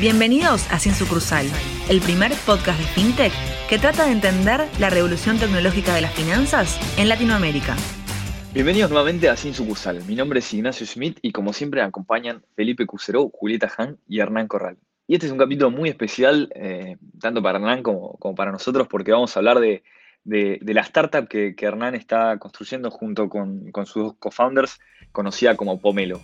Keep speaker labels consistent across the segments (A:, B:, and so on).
A: Bienvenidos a Sin Sucursal, el primer podcast de FinTech que trata de entender la revolución tecnológica de las finanzas en Latinoamérica.
B: Bienvenidos nuevamente a Sin Sucursal. Mi nombre es Ignacio Schmidt y como siempre acompañan Felipe Cuseró, Julieta Han y Hernán Corral. Y este es un capítulo muy especial, eh, tanto para Hernán como, para nosotros, porque vamos a hablar de, la startup que, Hernán está construyendo junto con, sus co-founders, conocida como Pomelo.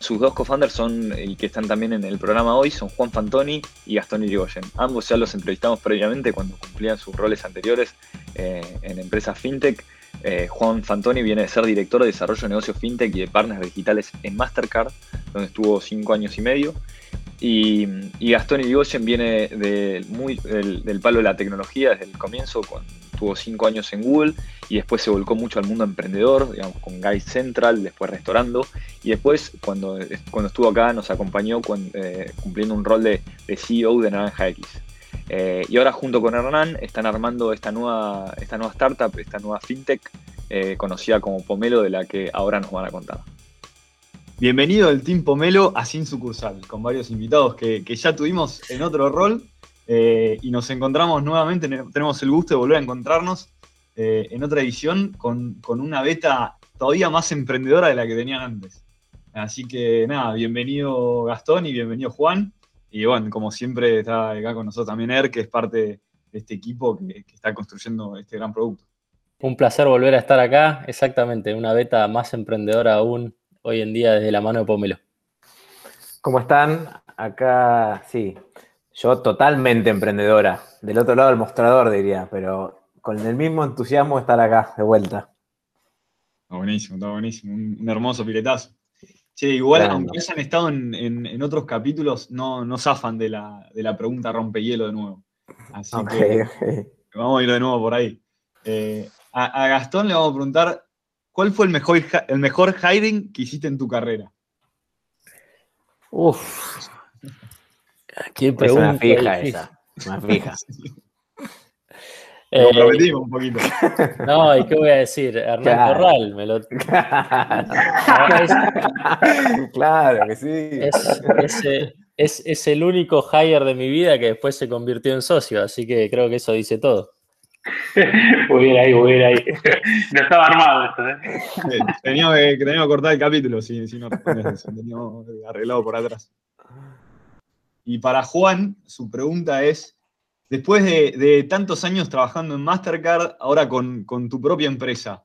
B: Sus dos co-founders son, y que están también en el programa hoy, son Juan Fantoni y Gastón Irigoyen. Ambos ya los entrevistamos previamente cuando cumplían sus roles anteriores eh, en empresas fintech. Eh, Juan Fantoni viene de ser director de desarrollo de negocios fintech y de partners digitales en Mastercard, donde estuvo cinco años y medio. Y, Gastón Irigoyen viene del, palo de la tecnología desde el comienzo, tuvo cinco años en Google y después se volcó mucho al mundo emprendedor, digamos, con Guide Central, después restaurando. Y después, cuando, cuando estuvo acá, nos acompañó eh, cumpliendo un rol de, CEO de Naranja X. Eh, y ahora junto con Hernán están armando esta nueva, esta nueva startup, esta nueva fintech, eh, conocida como Pomelo, de la que ahora nos van a contar.
C: Bienvenido el Team Pomelo a Sin Sucursal, con varios invitados que, ya tuvimos en otro rol eh, y nos encontramos nuevamente, tenemos el gusto de volver a encontrarnos eh, en otra edición con, una beta todavía más emprendedora de la que tenían antes. Así que nada, bienvenido Gastón y bienvenido Juan. Y bueno, como siempre está acá con nosotros también Er, que es parte de este equipo que está construyendo este gran producto.
D: Un placer volver a estar acá, exactamente, una beta más emprendedora aún hoy en día desde la mano de Pomelo.
E: ¿Cómo están? Acá, sí, yo totalmente emprendedora, del otro lado del mostrador diría, pero con el mismo entusiasmo de estar acá, de vuelta.
C: Está buenísimo, está buenísimo, un, hermoso piletazo. Che, igual, aunque hayan estado en, otros capítulos, no, no zafan de la, de la pregunta rompehielo de nuevo. Así que vamos a ir de nuevo por ahí. Eh, a, a Gastón le vamos a preguntar ¿Cuál fue el mejor, el mejor hiring que hiciste en tu carrera?
E: Uf. ¿Quién pregunta? Es una fija esa. Una fija.
C: Lo prometimos un poquito.
D: No, ¿y qué voy a decir? Hernán Corral, me lo.
E: claro que sí.
D: Es, es, el único hire de mi vida que después se convirtió en socio, así que creo que eso dice todo.
F: Muy bien ahí, muy bien ahí. No estaba armado esto, ¿eh?
C: Tenía que, que cortar el capítulo si, si no respondes Teníamos arreglado por atrás. Y para Juan, su pregunta es: después de, tantos años trabajando en Mastercard, ahora con, tu propia empresa,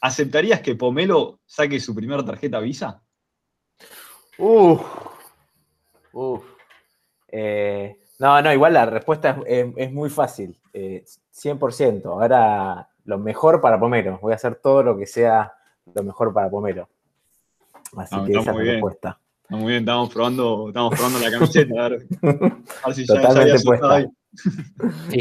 C: ¿aceptarías que Pomelo saque su primera tarjeta Visa?
E: Uf. Uf. Eh, no, no, igual la respuesta es, muy fácil. 100%. Eh, Ahora lo mejor para Pomero. Voy a hacer todo lo que sea lo mejor para Pomero. Así que esa es la respuesta.
C: Está muy bien, estamos probando, estamos probando la camiseta. A ver,
E: si Totalmente puesta.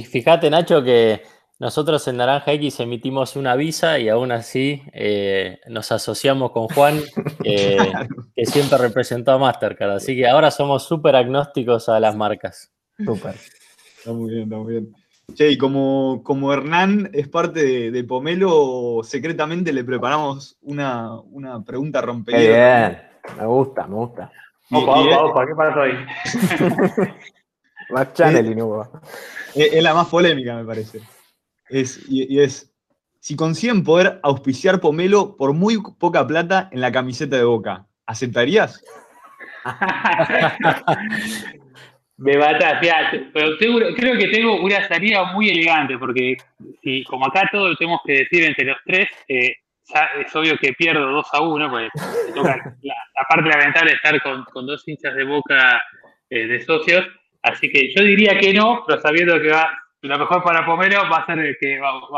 D: Fíjate, Nacho, que nosotros en Naranja X emitimos una visa y aún así eh, nos asociamos con Juan, que siempre representó a Mastercard. Así que ahora somos súper agnósticos a las marcas.
E: Súper.
C: Está muy bien, está muy bien. Che, y como, como Hernán es parte de, Pomelo, secretamente le preparamos una, una pregunta rompedora.
E: bien, me gusta, me gusta.
F: opa, opa, opa, ¿qué pasó ahí?
E: más channeling hubo.
C: Es, es, la más polémica, me parece. Es, y, es, si consiguen poder auspiciar Pomelo por muy poca plata en la camiseta de Boca, ¿aceptarías?
F: Me matas, pero creo que tengo una salida muy elegante, porque si como acá todo lo tenemos que decir entre los tres, eh, es obvio que pierdo 2 a 1, pues toca la, parte lamentable de estar con, dos hinchas de boca eh, de socios, así que yo diría que no, pero sabiendo que va lo mejor para Pomero va a ser que digamos,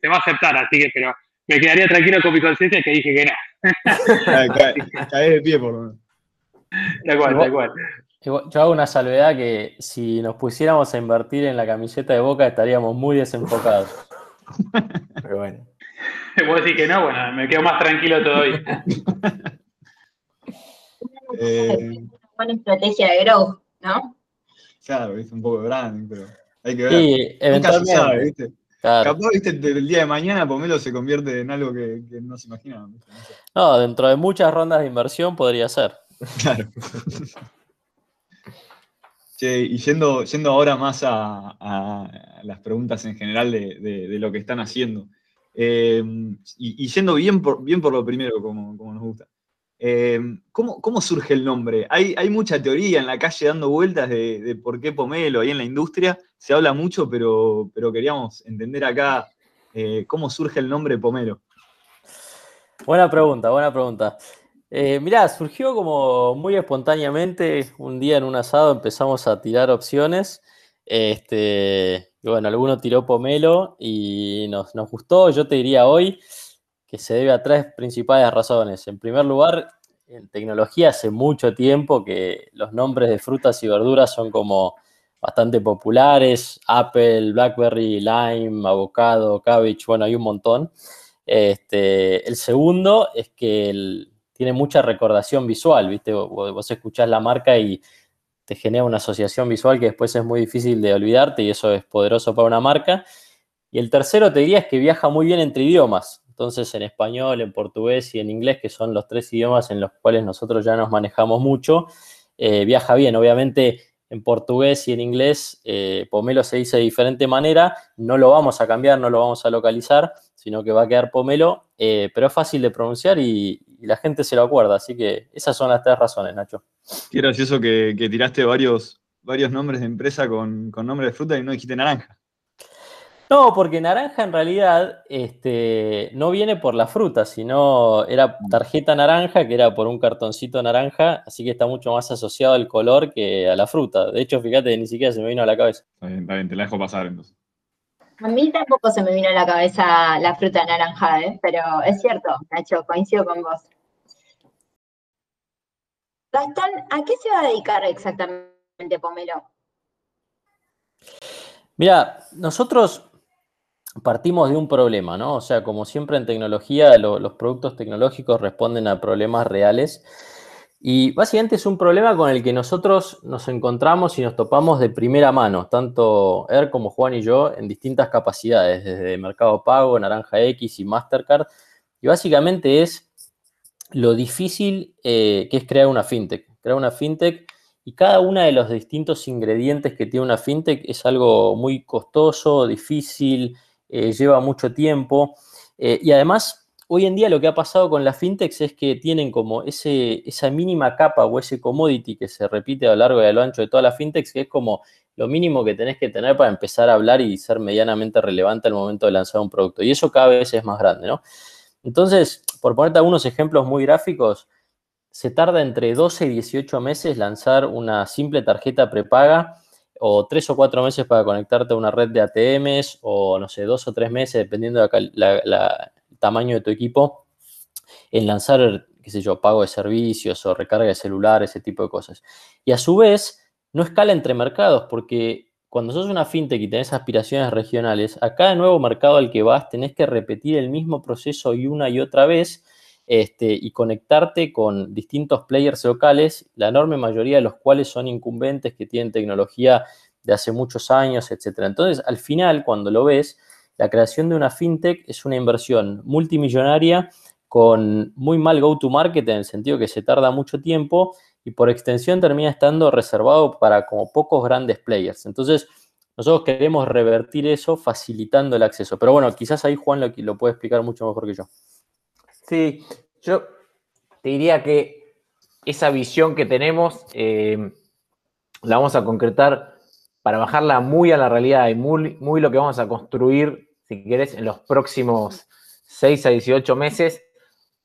F: se va a aceptar, así que pero me quedaría tranquilo con mi conciencia que dije que
C: no. Cae de pie por lo menos.
F: Da cual, da cual.
D: Yo hago una salvedad que si nos pusiéramos a invertir en la camiseta de Boca estaríamos muy desenfocados.
E: Pero bueno.
F: puedo decir que no, bueno, me quedo más tranquilo todavía.
G: eh, buena estrategia de growth, ¿no?
C: Claro, es un poco grande, pero hay que ver. Sí, eventualmente. Nunca se sabe, ¿viste? Capaz, viste, el día de mañana Pomelo se convierte en algo que, no se imaginaba.
D: No, dentro de muchas rondas de inversión podría ser. Claro.
C: Che, y yendo, yendo ahora más a, las preguntas en general de, lo que están haciendo. Eh, y, yendo bien por, bien por lo primero, como, como nos gusta. Eh, ¿cómo, surge el nombre? Hay, hay, mucha teoría en la calle dando vueltas de, por qué Pomelo ahí en la industria. Se habla mucho, pero, pero queríamos entender acá eh, cómo surge el nombre Pomelo.
D: Buena pregunta, buena pregunta. Eh, mirá, surgió como muy espontáneamente. Un día en un asado empezamos a tirar opciones. Este, bueno, alguno tiró pomelo y nos, nos gustó. Yo te diría hoy que se debe a tres principales razones. En primer lugar, en tecnología hace mucho tiempo que los nombres de frutas y verduras son como bastante populares. Apple, Blackberry, Lime, avocado, cabbage, bueno, hay un montón. Este, el segundo es que el, tiene mucha recordación visual, ¿viste? Vos, escuchás la marca y te genera una asociación visual que después es muy difícil de olvidarte y eso es poderoso para una marca. Y el tercero te diría es que viaja muy bien entre idiomas. Entonces en español, en portugués y en inglés, que son los tres idiomas en los cuales nosotros ya nos manejamos mucho, eh, viaja bien. Obviamente en portugués y en inglés, eh, pomelo se dice de diferente manera, no lo vamos a cambiar, no lo vamos a localizar, sino que va a quedar pomelo, eh, pero es fácil de pronunciar y, la gente se lo acuerda, así que esas son las tres razones, Nacho.
C: Qué gracioso que, que tiraste varios, varios nombres de empresa con, con nombre de fruta y no dijiste naranja.
D: No, porque naranja en realidad este, no viene por la fruta, sino era tarjeta naranja, que era por un cartoncito naranja, así que está mucho más asociado al color que a la fruta. De hecho, fíjate, ni siquiera se me vino a la cabeza.
C: Está bien, está bien, te la dejo pasar entonces.
G: A mí tampoco se me vino a la cabeza la fruta naranja, ¿eh? pero es cierto, Nacho, coincido con vos. Gastón, ¿a qué se va a dedicar exactamente Pomelo?
D: Mira, nosotros partimos de un problema, ¿no? O sea, como siempre en tecnología, los productos tecnológicos responden a problemas reales. Y básicamente es un problema con el que nosotros nos encontramos y nos topamos de primera mano, tanto Er como Juan y yo, en distintas capacidades, desde Mercado Pago, Naranja X y Mastercard. Y básicamente es lo difícil eh, que es crear una fintech. Crear una fintech y cada uno de los distintos ingredientes que tiene una fintech es algo muy costoso, difícil, eh, lleva mucho tiempo. Eh, y además, hoy en día lo que ha pasado con las fintechs es que tienen como ese, esa mínima capa o ese commodity que se repite a lo largo y a lo ancho de todas las fintechs, que es como lo mínimo que tenés que tener para empezar a hablar y ser medianamente relevante al momento de lanzar un producto. Y eso cada vez es más grande, ¿no? Entonces, por ponerte algunos ejemplos muy gráficos, se tarda entre 12 y 18 meses lanzar una simple tarjeta prepaga o tres o cuatro meses para conectarte a una red de ATMs, o no sé, dos o tres meses, dependiendo del tamaño de tu equipo, en lanzar, qué sé yo, pago de servicios o recarga de celular, ese tipo de cosas. Y a su vez, no escala entre mercados, porque cuando sos una fintech y tenés aspiraciones regionales, a cada nuevo mercado al que vas tenés que repetir el mismo proceso y una y otra vez este, y conectarte con distintos players locales, la enorme mayoría de los cuales son incumbentes que tienen tecnología de hace muchos años, etc. Entonces, al final, cuando lo ves, la creación de una fintech es una inversión multimillonaria con muy mal go-to-market en el sentido que se tarda mucho tiempo y por extensión termina estando reservado para como pocos grandes players. Entonces, nosotros queremos revertir eso facilitando el acceso. Pero bueno, quizás ahí Juan lo, puede explicar mucho mejor que yo.
E: Sí, yo te diría que esa visión que tenemos eh, la vamos a concretar para bajarla muy a la realidad y muy, muy lo que vamos a construir, si quieres, en los próximos 6 a 18 meses.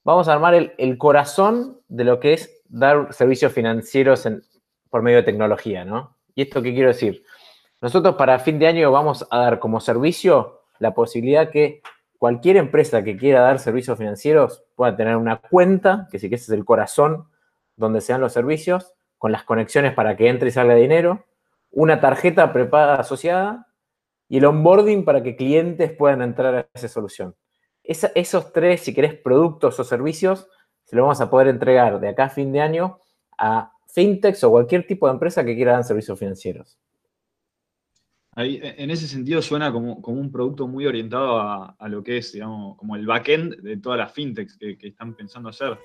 E: Vamos a armar el, corazón de lo que es dar servicios financieros por medio de tecnología, ¿no? ¿Y esto qué quiero decir? Nosotros para fin de año vamos a dar como servicio la posibilidad que cualquier empresa que quiera dar servicios financieros pueda tener una cuenta, que sí que ese es el corazón donde se dan los servicios, con las conexiones para que entre y salga dinero, una tarjeta prepaga asociada y el onboarding para que clientes puedan entrar a esa solución. esos tres, si querés, productos o servicios, se los vamos a poder entregar de acá a fin de año a fintechs o cualquier tipo de empresa que quiera dar servicios financieros.
C: Ahí, e, en ese sentido suena como, un producto muy orientado a, lo que es, digamos, como el backend de todas las fintechs que, están pensando hacer.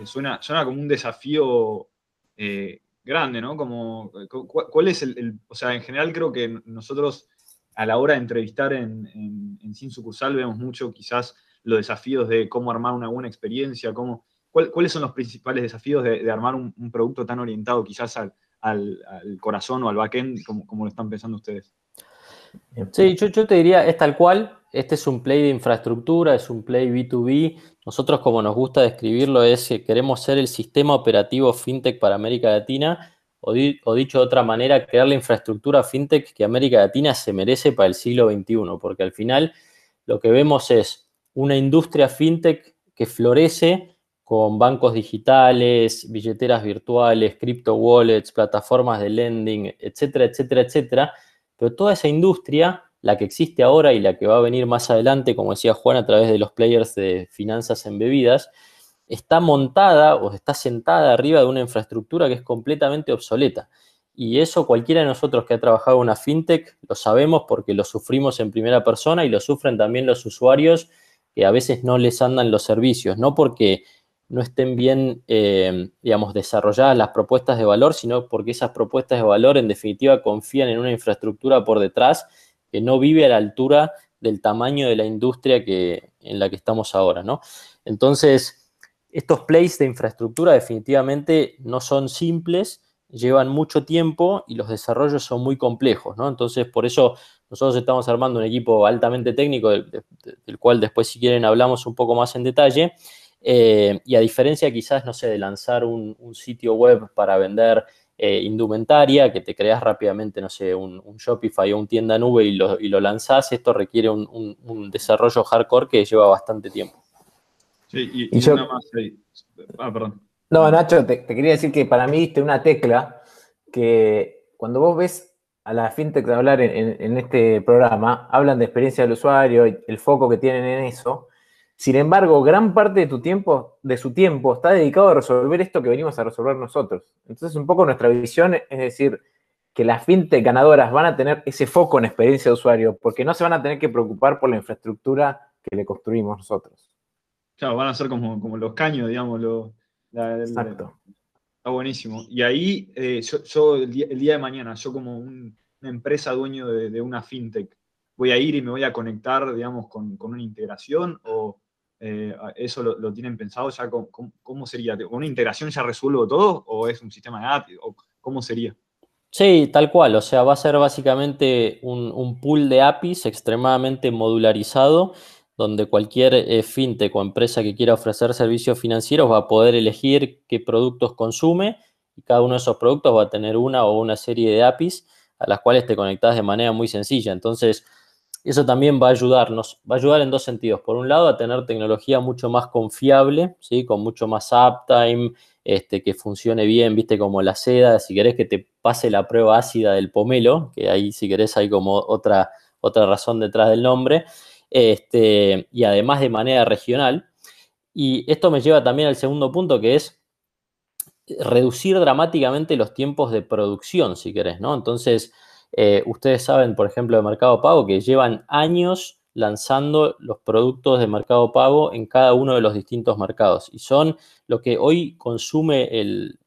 C: Eh, suena, suena como un desafío eh, grande, ¿no? Como, ¿Cuál es el, O sea, en general creo que nosotros a la hora de entrevistar en, Sin Sucursal vemos mucho quizás los desafíos de cómo armar una buena experiencia, cómo, ¿cuáles son los principales desafíos de, armar un, producto tan orientado quizás al, corazón o al backend como, como lo están pensando ustedes?
D: Sí, yo, yo, te diría, es tal cual, este es un play de infraestructura, es un play B2B. Nosotros, como nos gusta describirlo, es que queremos ser el sistema operativo fintech para América Latina, o, dicho de otra manera, crear la infraestructura fintech que América Latina se merece para el siglo XXI, porque al final lo que vemos es una industria fintech que florece con bancos digitales, billeteras virtuales, crypto wallets, plataformas de lending, etcétera, etcétera, etcétera. Pero toda esa industria la que existe ahora y la que va a venir más adelante, como decía Juan, a través de los players de finanzas en bebidas, está montada o está sentada arriba de una infraestructura que es completamente obsoleta. Y eso cualquiera de nosotros que ha trabajado en una fintech lo sabemos porque lo sufrimos en primera persona y lo sufren también los usuarios que a veces no les andan los servicios, no porque no estén bien, eh, digamos, desarrolladas las propuestas de valor, sino porque esas propuestas de valor en definitiva confían en una infraestructura por detrás que no vive a la altura del tamaño de la industria que, en la que estamos ahora, ¿no? Entonces, estos plays de infraestructura definitivamente no son simples, llevan mucho tiempo y los desarrollos son muy complejos, ¿no? Entonces, por eso nosotros estamos armando un equipo altamente técnico, del, cual después, si quieren, hablamos un poco más en detalle. Eh, y a diferencia quizás, no sé, de lanzar un sitio web para vender eh, indumentaria, que te creas rápidamente, no sé, un, Shopify o un tienda nube y lo, y lo lanzás, esto requiere un, desarrollo hardcore que lleva bastante tiempo.
C: Sí, y, yo, más Ah, perdón.
E: No, Nacho, te, quería decir que para mí diste una tecla que cuando vos ves a la fintech hablar en, en, este programa, hablan de experiencia del usuario, el foco que tienen en eso, sin embargo, gran parte de tu tiempo, de su tiempo, está dedicado a resolver esto que venimos a resolver nosotros. Entonces, un poco nuestra visión es decir, que las fintech ganadoras van a tener ese foco en experiencia de usuario, porque no se van a tener que preocupar por la infraestructura que le construimos nosotros.
C: Claro, van a ser como, los caños, digamos. Exacto. Está buenísimo. Y ahí, eh, yo, el, día, de mañana, yo como una empresa dueño de, una fintech, voy a ir y me voy a conectar, digamos, con, con una integración o eh, ¿Eso lo, tienen pensado ya? ¿Cómo, sería? ¿Con una integración ya resuelvo todo o es un sistema de API? ¿O ¿Cómo sería?
D: Sí, tal cual. O sea, va a ser básicamente un, pool de APIs extremadamente modularizado donde cualquier eh, fintech o empresa que quiera ofrecer servicios financieros va a poder elegir qué productos consume y cada uno de esos productos va a tener una o una serie de APIs a las cuales te conectas de manera muy sencilla. Entonces, eso también va a ayudarnos, va a ayudar en dos sentidos. Por un lado, a tener tecnología mucho más confiable, ¿sí? con mucho más uptime, este, que funcione bien, viste, como la seda, si querés que te pase la prueba ácida del pomelo, que ahí si querés hay como otra, otra razón detrás del nombre, este, y además de manera regional. Y esto me lleva también al segundo punto, que es reducir dramáticamente los tiempos de producción, si querés, ¿no? Entonces, eh, ustedes saben, por ejemplo, de Mercado Pago, que llevan años lanzando los productos de Mercado Pago en cada uno de los distintos mercados. Y son lo que hoy consume el,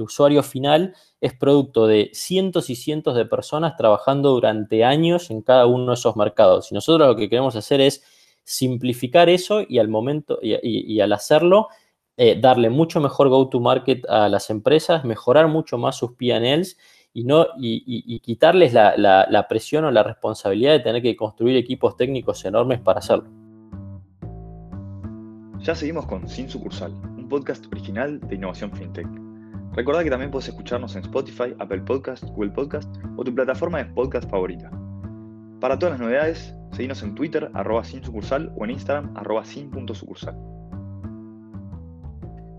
D: usuario final, es producto de cientos y cientos de personas trabajando durante años en cada uno de esos mercados. Y nosotros lo que queremos hacer es simplificar eso y al momento y, al hacerlo, eh, darle mucho mejor go-to-market a las empresas, mejorar mucho más sus PNLs y, no, y, quitarles la, presión o la responsabilidad de tener que construir equipos técnicos enormes para hacerlo.
B: Ya seguimos con Sin Sucursal, un podcast original de Innovación FinTech. Recordá que también puedes escucharnos en Spotify, Apple Podcast, Google Podcast o tu plataforma de podcast favorita. Para todas las novedades, seguinos en Twitter, arroba sin sucursal, o en Instagram, arroba sin.sucursal.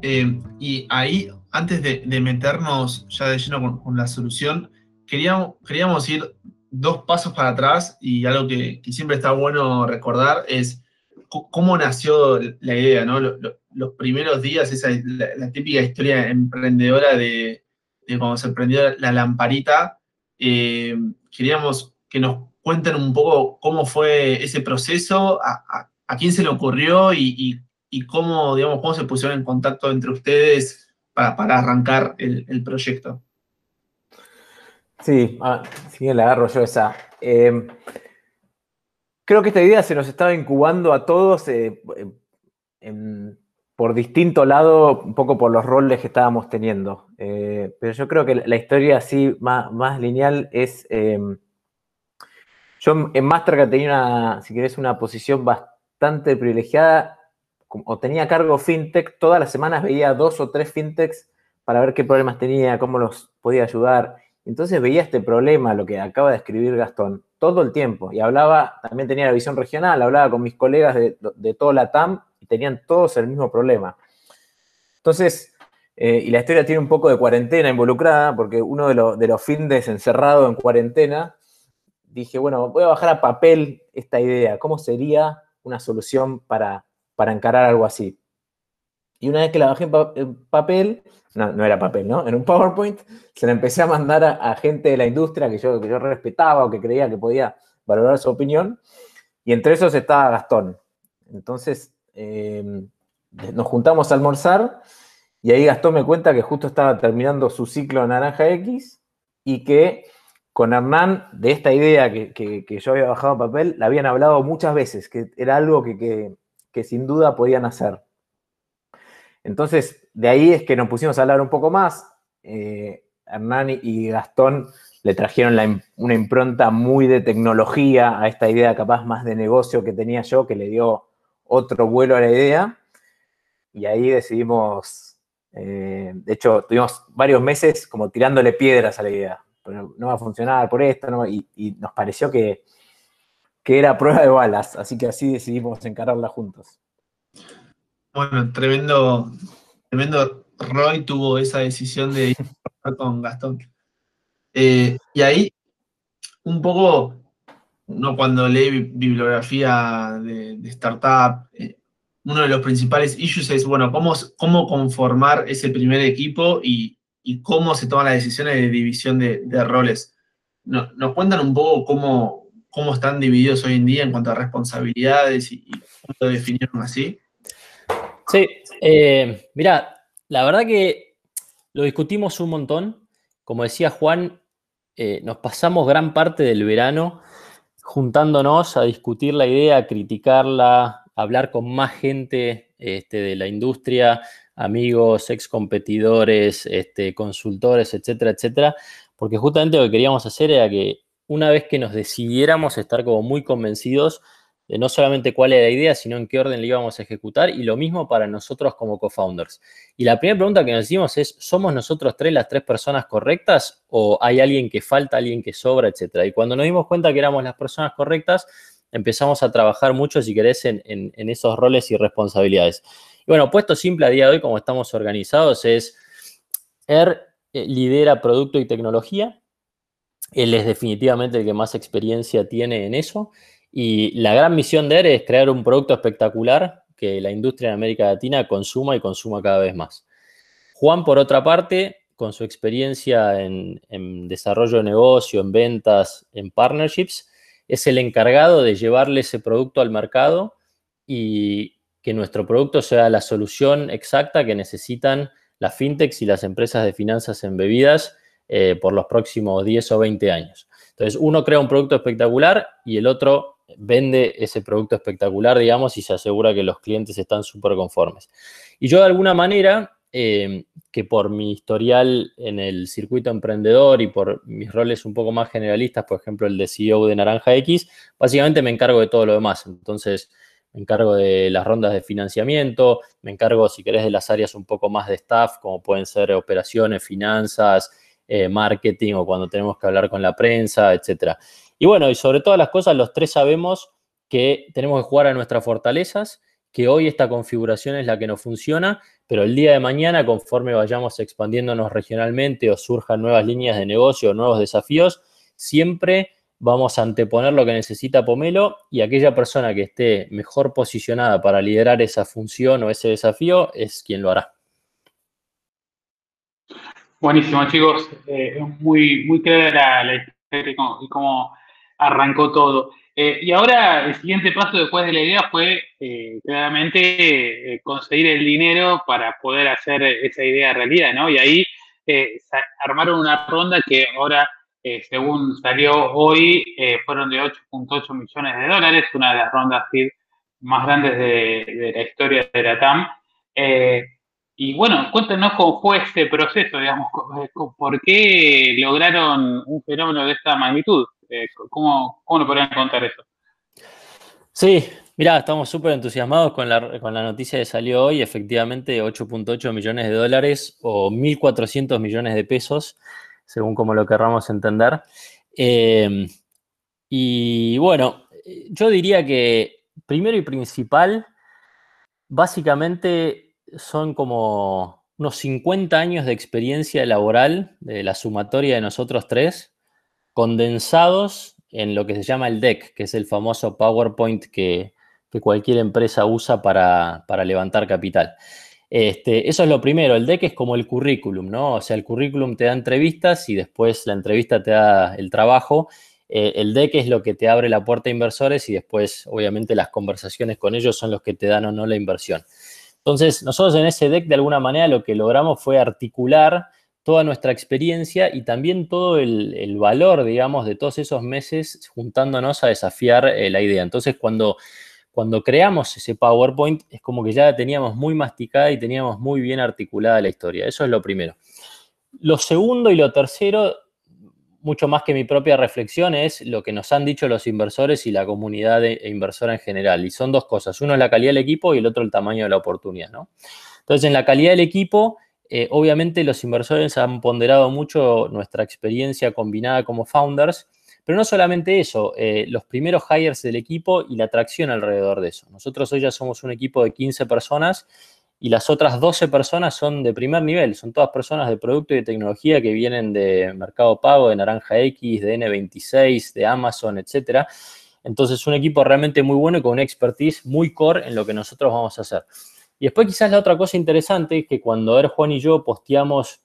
H: Eh, y ahí, antes de, meternos ya de lleno con, la solución, queríamos, queríamos, ir dos pasos para atrás y algo que, siempre está bueno recordar es cómo nació la idea, ¿no? Los, primeros días, esa la, típica historia emprendedora de, cuando se prendió la lamparita. Eh, queríamos que nos cuenten un poco cómo fue ese proceso, a, quién se le ocurrió y, y y cómo, digamos, cómo se pusieron en contacto entre ustedes para, arrancar el, proyecto.
E: Sí, ah, bien la agarro yo esa. Eh, creo que esta idea se nos estaba incubando a todos eh, en- por distinto lado, un poco por los roles que estábamos teniendo. Eh, pero yo creo que la historia así más, más lineal es... yo en Mastercard tenía, si querés, una posición bastante privilegiada, o tenía cargo FinTech, todas las semanas veía dos o tres FinTechs para ver qué problemas tenía, cómo los podía ayudar. Entonces veía este problema, lo que acaba de escribir Gastón, todo el tiempo. Y hablaba, también tenía la visión regional, hablaba con mis colegas de, de toda la TAM y tenían todos el mismo problema. Entonces, eh, y la historia tiene un poco de cuarentena involucrada, porque uno de, de los findes encerrado en cuarentena, dije, bueno, voy a bajar a papel esta idea, ¿cómo sería una solución para, para encarar algo así? Y una vez que la bajé en, pa- en papel, no, no era papel, ¿no? En un PowerPoint, se la empecé a mandar a, gente de la industria que yo, que yo respetaba o que creía que podía valorar su opinión, y entre esos estaba Gastón. Entonces, eh, nos juntamos a almorzar y ahí Gastón me cuenta que justo estaba terminando su ciclo Naranja X y que con Hernán de esta idea que, que- yo había bajado a papel, la habían hablado muchas veces, que era algo que- que sin duda podían hacer. Entonces, de ahí es que nos pusimos a hablar un poco más. Eh, Hernán y- Gastón le trajeron una impronta muy de tecnología a esta idea capaz más de negocio que tenía yo, que le dio otro vuelo a la idea. Y ahí decidimos, eh, de hecho, tuvimos varios meses como tirándole piedras a la idea. Pero no va a funcionar por esto, ¿no? y nos pareció que, que era prueba de balas, así que así decidimos encararla juntos.
H: Bueno, tremendo, tremendo Roy tuvo esa decisión de ir con Gastón. Eh, y ahí, un poco, uno cuando bi- bibliografía de, startup, eh, uno de los principales issues es, bueno, cómo, cómo conformar ese primer equipo y, y cómo se toman las decisiones de división de, de roles. No- ¿Nos cuentan un poco cómo, cómo están divididos hoy en día en cuanto a responsabilidades y, cómo lo definieron así?
D: Sí, eh, mira, la verdad que lo discutimos un montón. Como decía Juan, eh, nos pasamos gran parte del verano juntándonos a discutir la idea, a criticarla, a hablar con más gente este, de la industria, amigos, ex competidores, este, consultores, etcétera, etcétera, porque justamente lo que queríamos hacer era que una vez que nos decidiéramos estar como muy convencidos de no solamente cuál era la idea, sino en qué orden la íbamos a ejecutar, y lo mismo para nosotros como co-founders. Y la primera pregunta que nos hicimos es, ¿somos nosotros tres las tres personas correctas o hay alguien que falta, alguien que sobra, etcétera? Y cuando nos dimos cuenta que éramos las personas correctas, empezamos a trabajar mucho, si querés, en, esos roles y responsabilidades. Y bueno, puesto simple a día de hoy, como estamos organizados, es Er eh, lidera producto y tecnología. Él es definitivamente el que más experiencia tiene en eso. Y la gran misión de ER es crear un producto espectacular que la industria en América Latina consuma y consuma cada vez más. Juan, por otra parte, con su experiencia en, desarrollo de negocio, en ventas, en partnerships, es el encargado de llevarle ese producto al mercado y que nuestro producto sea la solución exacta que necesitan las fintechs y las empresas de finanzas en bebidas eh, por los próximos 10 o 20 años. Entonces, uno crea un producto espectacular y el otro vende ese producto espectacular, digamos, y se asegura que los clientes están súper conformes. Y yo de alguna manera, eh, que por mi historial en el circuito emprendedor y por mis roles un poco más generalistas, por ejemplo, el de CEO de Naranja X, básicamente me encargo de todo lo demás. Entonces, me encargo de las rondas de financiamiento, me encargo, si querés, de las áreas un poco más de staff, como pueden ser operaciones, finanzas, eh, marketing o cuando tenemos que hablar con la prensa, etcétera. Y bueno, y sobre todas las cosas, los tres sabemos que tenemos que jugar a nuestras fortalezas, que hoy esta configuración es la que nos funciona, pero el día de mañana, conforme vayamos expandiéndonos regionalmente o surjan nuevas líneas de negocio o nuevos desafíos, siempre vamos a anteponer lo que necesita Pomelo y aquella persona que esté mejor posicionada para liderar esa función o ese desafío es quien lo hará.
F: Buenísimo, chicos. Eh, muy, muy clara la historia y cómo, arrancó todo. Eh, y ahora el siguiente paso después de la idea fue eh, claramente eh, conseguir el dinero para poder hacer esa idea realidad, ¿no? Y ahí armaron una ronda que ahora según salió hoy, fueron de 8.8 millones de dólares, una de las rondas más grandes de, la historia de la TAM. Eh, y bueno, cuéntenos cómo fue este proceso, digamos, por qué lograron un fenómeno de esta magnitud. ¿cómo, ¿Cómo lo podrían contar eso?
D: Sí, mira, estamos súper entusiasmados con la, con la noticia que salió hoy. Efectivamente, 8.8 millones de dólares o 1.400 millones de pesos según como lo querramos entender. Em, y bueno, yo diría que primero y principal, básicamente son como unos 50 años de experiencia laboral de la sumatoria de nosotros tres, condensados en lo que se llama el DEC, que es el famoso PowerPoint que, cualquier empresa usa para, para levantar capital. Este, eso es lo primero, el deck es como el currículum, ¿no? O sea, el currículum te da entrevistas y después la entrevista te da el trabajo. Eh, el deck es lo que te abre la puerta a inversores y después, obviamente, las conversaciones con ellos son los que te dan o no la inversión. Entonces, nosotros en ese deck, de alguna manera, lo que logramos fue articular toda nuestra experiencia y también todo el, valor, digamos, de todos esos meses juntándonos a desafiar eh, la idea. Entonces, cuando cuando creamos ese PowerPoint es como que ya la teníamos muy masticada y teníamos muy bien articulada la historia. Eso es lo primero. Lo segundo y lo tercero, mucho más que mi propia reflexión, es lo que nos han dicho los inversores y la comunidad de, inversora en general. Y son dos cosas. Uno es la calidad del equipo y el otro el tamaño de la oportunidad. ¿no? Entonces, en la calidad del equipo, eh, obviamente los inversores han ponderado mucho nuestra experiencia combinada como founders pero no solamente eso, eh, los primeros hires del equipo y la atracción alrededor de eso. Nosotros hoy ya somos un equipo de 15 personas y las otras 12 personas son de primer nivel, son todas personas de producto y de tecnología que vienen de Mercado Pago, de Naranja X, de N26, de Amazon, etc. Entonces, un equipo realmente muy bueno y con una expertise muy core en lo que nosotros vamos a hacer. Y después quizás la otra cosa interesante es que cuando Er Juan y yo posteamos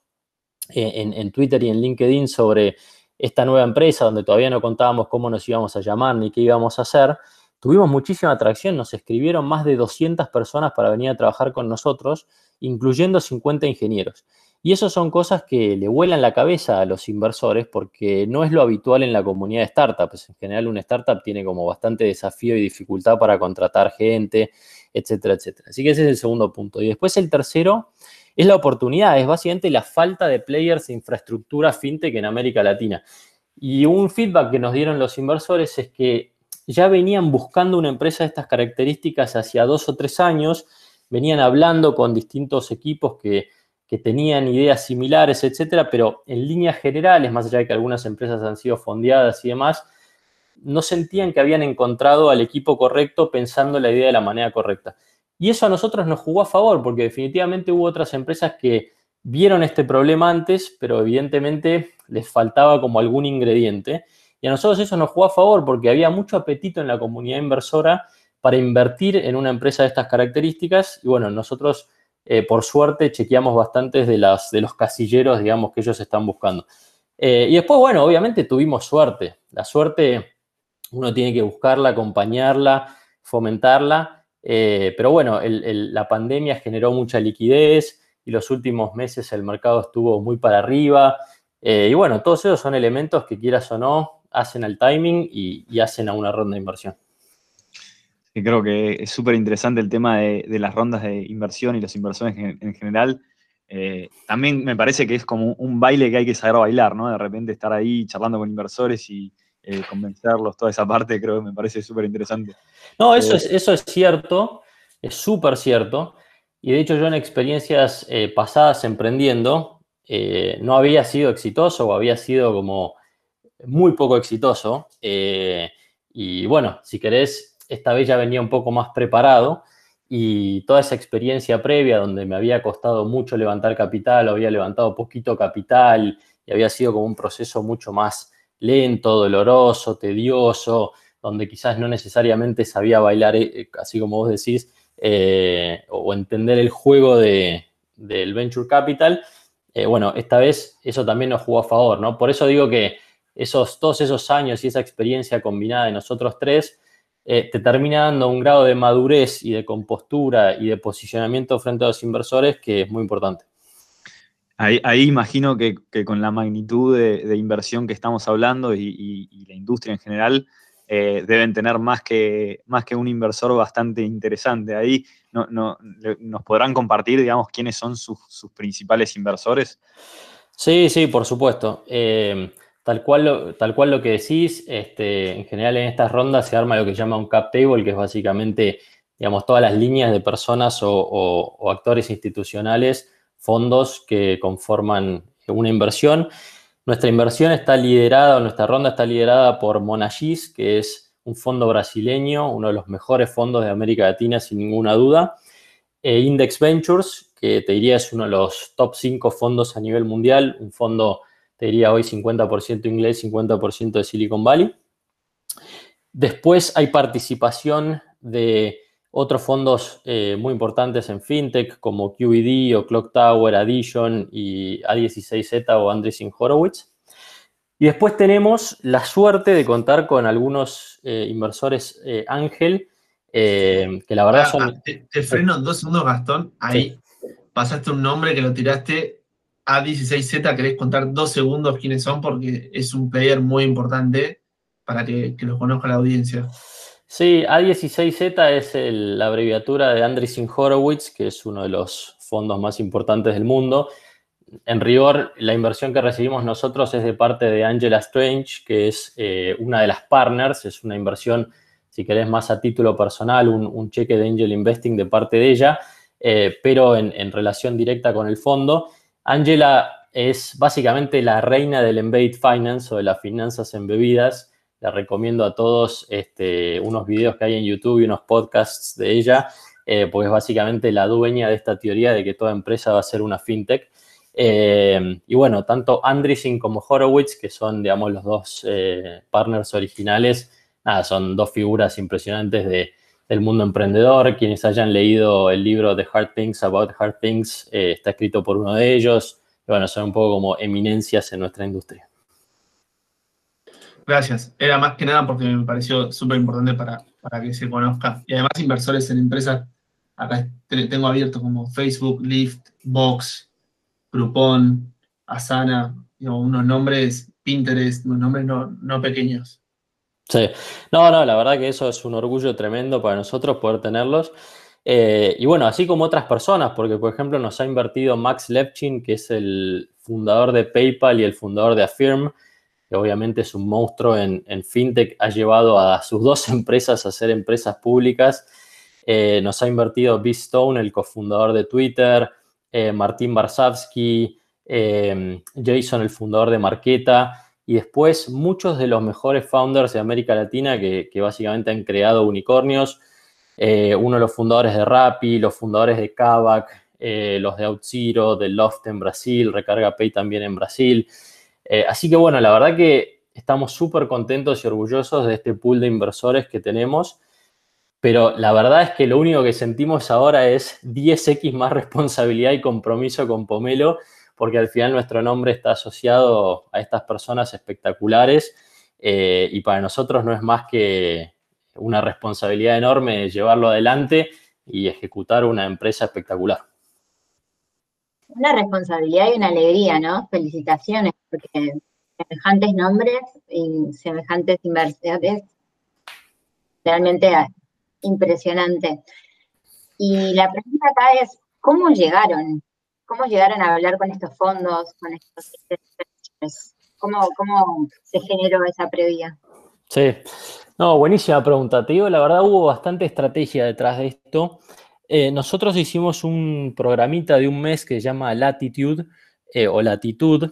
D: eh, en Twitter y en LinkedIn sobre esta nueva empresa donde todavía no contábamos cómo nos íbamos a llamar ni qué íbamos a hacer, tuvimos muchísima atracción, nos escribieron más de 200 personas para venir a trabajar con nosotros, incluyendo 50 ingenieros. Y eso son cosas que le vuelan la cabeza a los inversores porque no es lo habitual en la comunidad de startups. En general, una startup tiene como bastante desafío y dificultad para contratar gente, etcétera, etcétera. Así que ese es el segundo punto. Y después el tercero es la oportunidad, es básicamente la falta de players de infraestructura fintech en América Latina. Y un feedback que nos dieron los inversores es que ya venían buscando una empresa de estas características hacia dos o tres años, venían hablando con distintos equipos que, tenían ideas similares, etcétera, pero en líneas generales, más allá de que algunas empresas han sido fondeadas y demás, no sentían que habían encontrado al equipo correcto pensando la idea de la manera correcta. Y eso a nosotros nos jugó a favor, porque definitivamente hubo otras empresas que vieron este problema antes, pero evidentemente les faltaba como algún ingrediente. Y a nosotros eso nos jugó a favor, porque había mucho apetito en la comunidad inversora para invertir en una empresa de estas características. Y bueno, nosotros, eh, por suerte, chequeamos bastantes de, las, de los casilleros, digamos, que ellos están buscando. Eh, y después, bueno, obviamente tuvimos suerte. La suerte uno tiene que buscarla, acompañarla, fomentarla. Eh, pero bueno, la pandemia generó mucha liquidez y los últimos meses el mercado estuvo muy para arriba. Y bueno, todos esos son elementos que quieras o no, hacen al timing y, hacen a una ronda de inversión.
C: Y creo que es súper interesante el tema de, las rondas de inversión y los inversores en, general. Eh, también me parece que es como un baile que hay que saber bailar, ¿no? De repente estar ahí charlando con inversores y, eh, convencerlos, toda esa parte creo que me parece súper interesante.
D: No, eso, es, eso es cierto, es súper cierto. Y de hecho yo en experiencias eh, pasadas emprendiendo eh, no había sido exitoso o había sido como muy poco exitoso. y bueno, si querés, esta vez ya venía un poco más preparado y toda esa experiencia previa donde me había costado mucho levantar capital, había levantado poquito capital y había sido como un proceso mucho más lento, doloroso, tedioso, donde quizás no necesariamente sabía bailar, eh, así como vos decís, eh, o entender el juego de, del venture capital. Eh, bueno, esta vez eso también nos jugó a favor, ¿no? Por eso digo que esos, todos esos años y esa experiencia combinada de nosotros tres te termina dando un grado de madurez y de compostura y de posicionamiento frente a los inversores que es muy importante.
C: Ahí, imagino que, con la magnitud de, inversión que estamos hablando y, la industria en general, eh, deben tener más que, más que un inversor bastante interesante. Ahí no, nos podrán compartir, digamos, quiénes son sus, principales inversores.
D: Sí, sí, por supuesto. Eh, tal, cual lo, tal cual lo que decís, este, en general en estas rondas se arma lo que se llama un cap table, que es básicamente, digamos, todas las líneas de personas o actores institucionales fondos que conforman una inversión. Nuestra inversión está liderada, o nuestra ronda está liderada por Monagis, que es un fondo brasileño, uno de los mejores fondos de América Latina, sin ninguna duda. E Index Ventures, que te diría es uno de los top 5 fondos a nivel mundial, un fondo, te diría hoy 50% inglés, 50% de Silicon Valley. Después hay participación de otros fondos eh, muy importantes en fintech como QED o Clock Tower, Addition y A16Z o Andreessen Horowitz. Y después tenemos la suerte de contar con algunos eh, inversores eh, ángel, que la verdad ah, son...
H: Ah, te, freno dos segundos, Gastón. Ahí pasaste un nombre que lo tiraste. A16Z, ¿querés contar dos segundos quiénes son? Porque es un player muy importante para que, que los conozca la audiencia.
D: Sí, A16Z es la abreviatura de Andreessen Horowitz, que es uno de los fondos más importantes del mundo. En rigor, la inversión que recibimos nosotros es de parte de Angela Strange, que es eh, una de las partners, es una inversión, si querés, más a título personal, un, cheque de Angel Investing de parte de ella, eh, pero en, en relación directa con el fondo. Angela es básicamente la reina del embedded finance o de las finanzas embebidas le recomiendo a todos este, unos videos que hay en YouTube y unos podcasts de ella, eh, porque es básicamente la dueña de esta teoría de que toda empresa va a ser una fintech. Eh, y bueno, tanto Andreessen como Horowitz, que son, digamos, los dos eh, partners originales, son dos figuras impresionantes del mundo emprendedor. Quienes hayan leído el libro The Hard Things About Hard Things, está escrito por uno de ellos. Y bueno, son un poco como eminencias en nuestra industria.
H: Gracias. Era más que nada porque me pareció súper importante para, que se conozca. Y además inversores en empresas, acá tengo abierto como Facebook, Lyft, Box, Groupon, Asana, unos nombres Pinterest, unos nombres no, pequeños.
D: Sí, no, no, la verdad que eso es un orgullo tremendo para nosotros poder tenerlos. Eh, y bueno, así como otras personas, porque por ejemplo nos ha invertido Max Lepchin, que es el fundador de PayPal y el fundador de Affirm, que obviamente es un monstruo en, fintech, ha llevado a sus dos empresas a ser empresas públicas. Eh, nos ha invertido B. Stone, el cofundador de Twitter, eh, Martín Barsavsky, Jason, el fundador de Marqueta, y después muchos de los mejores founders de América Latina que, básicamente han creado unicornios. uno de los fundadores de Rappi, los fundadores de Kavak, los de OutZero, de Loft en Brasil, Recarga Pay también en Brasil. Eh, así que bueno, la verdad que estamos súper contentos y orgullosos de este pool de inversores que tenemos, pero la verdad es que lo único que sentimos ahora es 10x más responsabilidad y compromiso con Pomelo, porque al final nuestro nombre está asociado a estas personas espectaculares eh, y para nosotros no es más que una responsabilidad enorme llevarlo adelante y ejecutar una empresa espectacular.
G: Una responsabilidad y una alegría, ¿no? Felicitaciones, porque semejantes nombres y semejantes inversiones, realmente impresionante. Y la pregunta acá es, ¿cómo llegaron? ¿Cómo llegaron a hablar con estos fondos, con estos ¿Cómo, ¿Cómo se generó esa previa?
D: Sí, no, buenísima pregunta. Te digo, la verdad hubo bastante estrategia detrás de esto. Eh, nosotros hicimos un programita de un mes que se llama Latitude eh, o Latitud,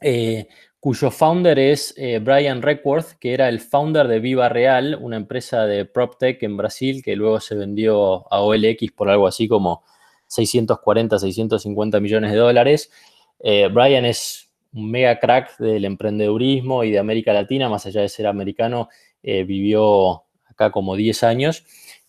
D: eh, cuyo founder es Brian Reckworth, que era el founder de Viva Real, una empresa de PropTech en Brasil que luego se vendió a OLX por algo así como 640, 650 millones de dólares. Brian es un mega crack del emprendedurismo y de América Latina, más allá de ser americano, vivió acá como 10 años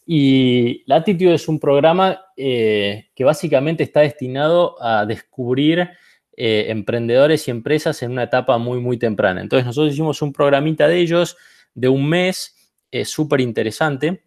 D: y Latitude es un programa eh, que básicamente está destinado a descubrir eh, emprendedores y empresas en una etapa muy, muy temprana. Entonces nosotros hicimos un programita de ellos de un mes, eh, súper interesante.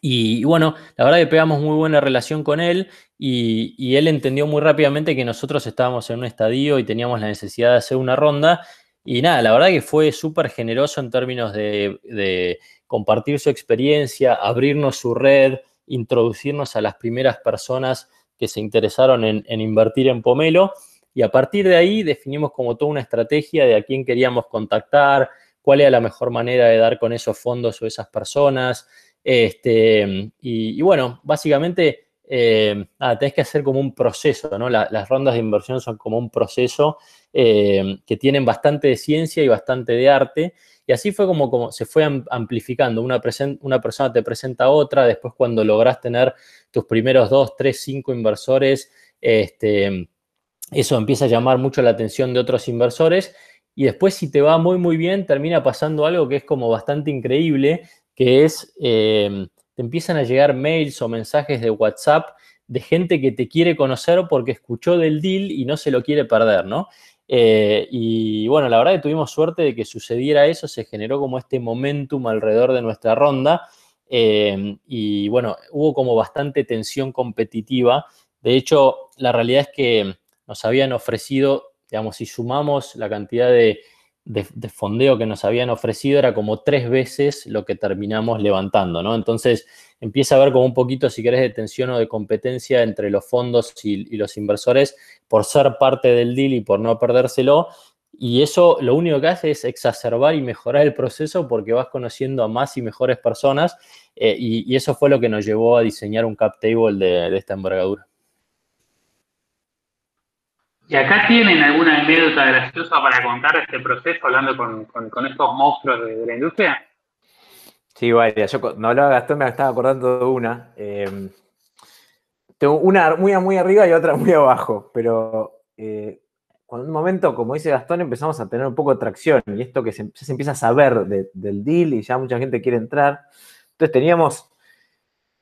D: Y, bueno, la verdad que pegamos muy buena relación con él y, él entendió muy rápidamente que nosotros estábamos en un estadio y teníamos la necesidad de hacer una ronda. Y nada, la verdad que fue súper generoso en términos de, compartir su experiencia, abrirnos su red, introducirnos a las primeras personas que se interesaron en, en, invertir en Pomelo. Y a partir de ahí definimos como toda una estrategia de a quién queríamos contactar, cuál era la mejor manera de dar con esos fondos o esas personas. Este, y, bueno, básicamente eh, tenés que hacer como un proceso, ¿no? las rondas de inversión son como un proceso eh, que tienen bastante de ciencia y bastante de arte. Y así fue como, como se fue amplificando. Una, persona te presenta a otra, después cuando lográs tener tus primeros dos, tres, cinco inversores, este, eso empieza a llamar mucho la atención de otros inversores. Y después, si te va muy, muy bien, termina pasando algo que es como bastante increíble, que es, eh, te empiezan a llegar mails o mensajes de WhatsApp de gente que te quiere conocer porque escuchó del deal y no se lo quiere perder, ¿no? Eh, y bueno, la verdad que tuvimos suerte de que sucediera eso, se generó como este momentum alrededor de nuestra ronda eh, y bueno, hubo como bastante tensión competitiva. De hecho, la realidad es que nos habían ofrecido, digamos, si sumamos la cantidad de de, fondeo que nos habían ofrecido era como tres veces lo que terminamos levantando, ¿no? Entonces empieza a haber como un poquito, si querés, de tensión o de competencia entre los fondos y, los inversores por ser parte del deal y por no perdérselo. Y eso lo único que hace es exacerbar y mejorar el proceso porque vas conociendo a más y mejores personas eh, y, eso fue lo que nos llevó a diseñar un cap table de esta envergadura.
F: ¿Y acá tienen alguna anécdota graciosa para contar este proceso hablando con, estos monstruos de, la industria?
E: Sí, vaya. Yo no hablaba Gastón, me estaba acordando de una. Eh, tengo una muy, muy arriba y otra muy abajo, pero eh, cuando en un momento, como dice Gastón, empezamos a tener un poco de tracción y esto que se, se empieza a saber del deal y ya mucha gente quiere entrar. Entonces teníamos,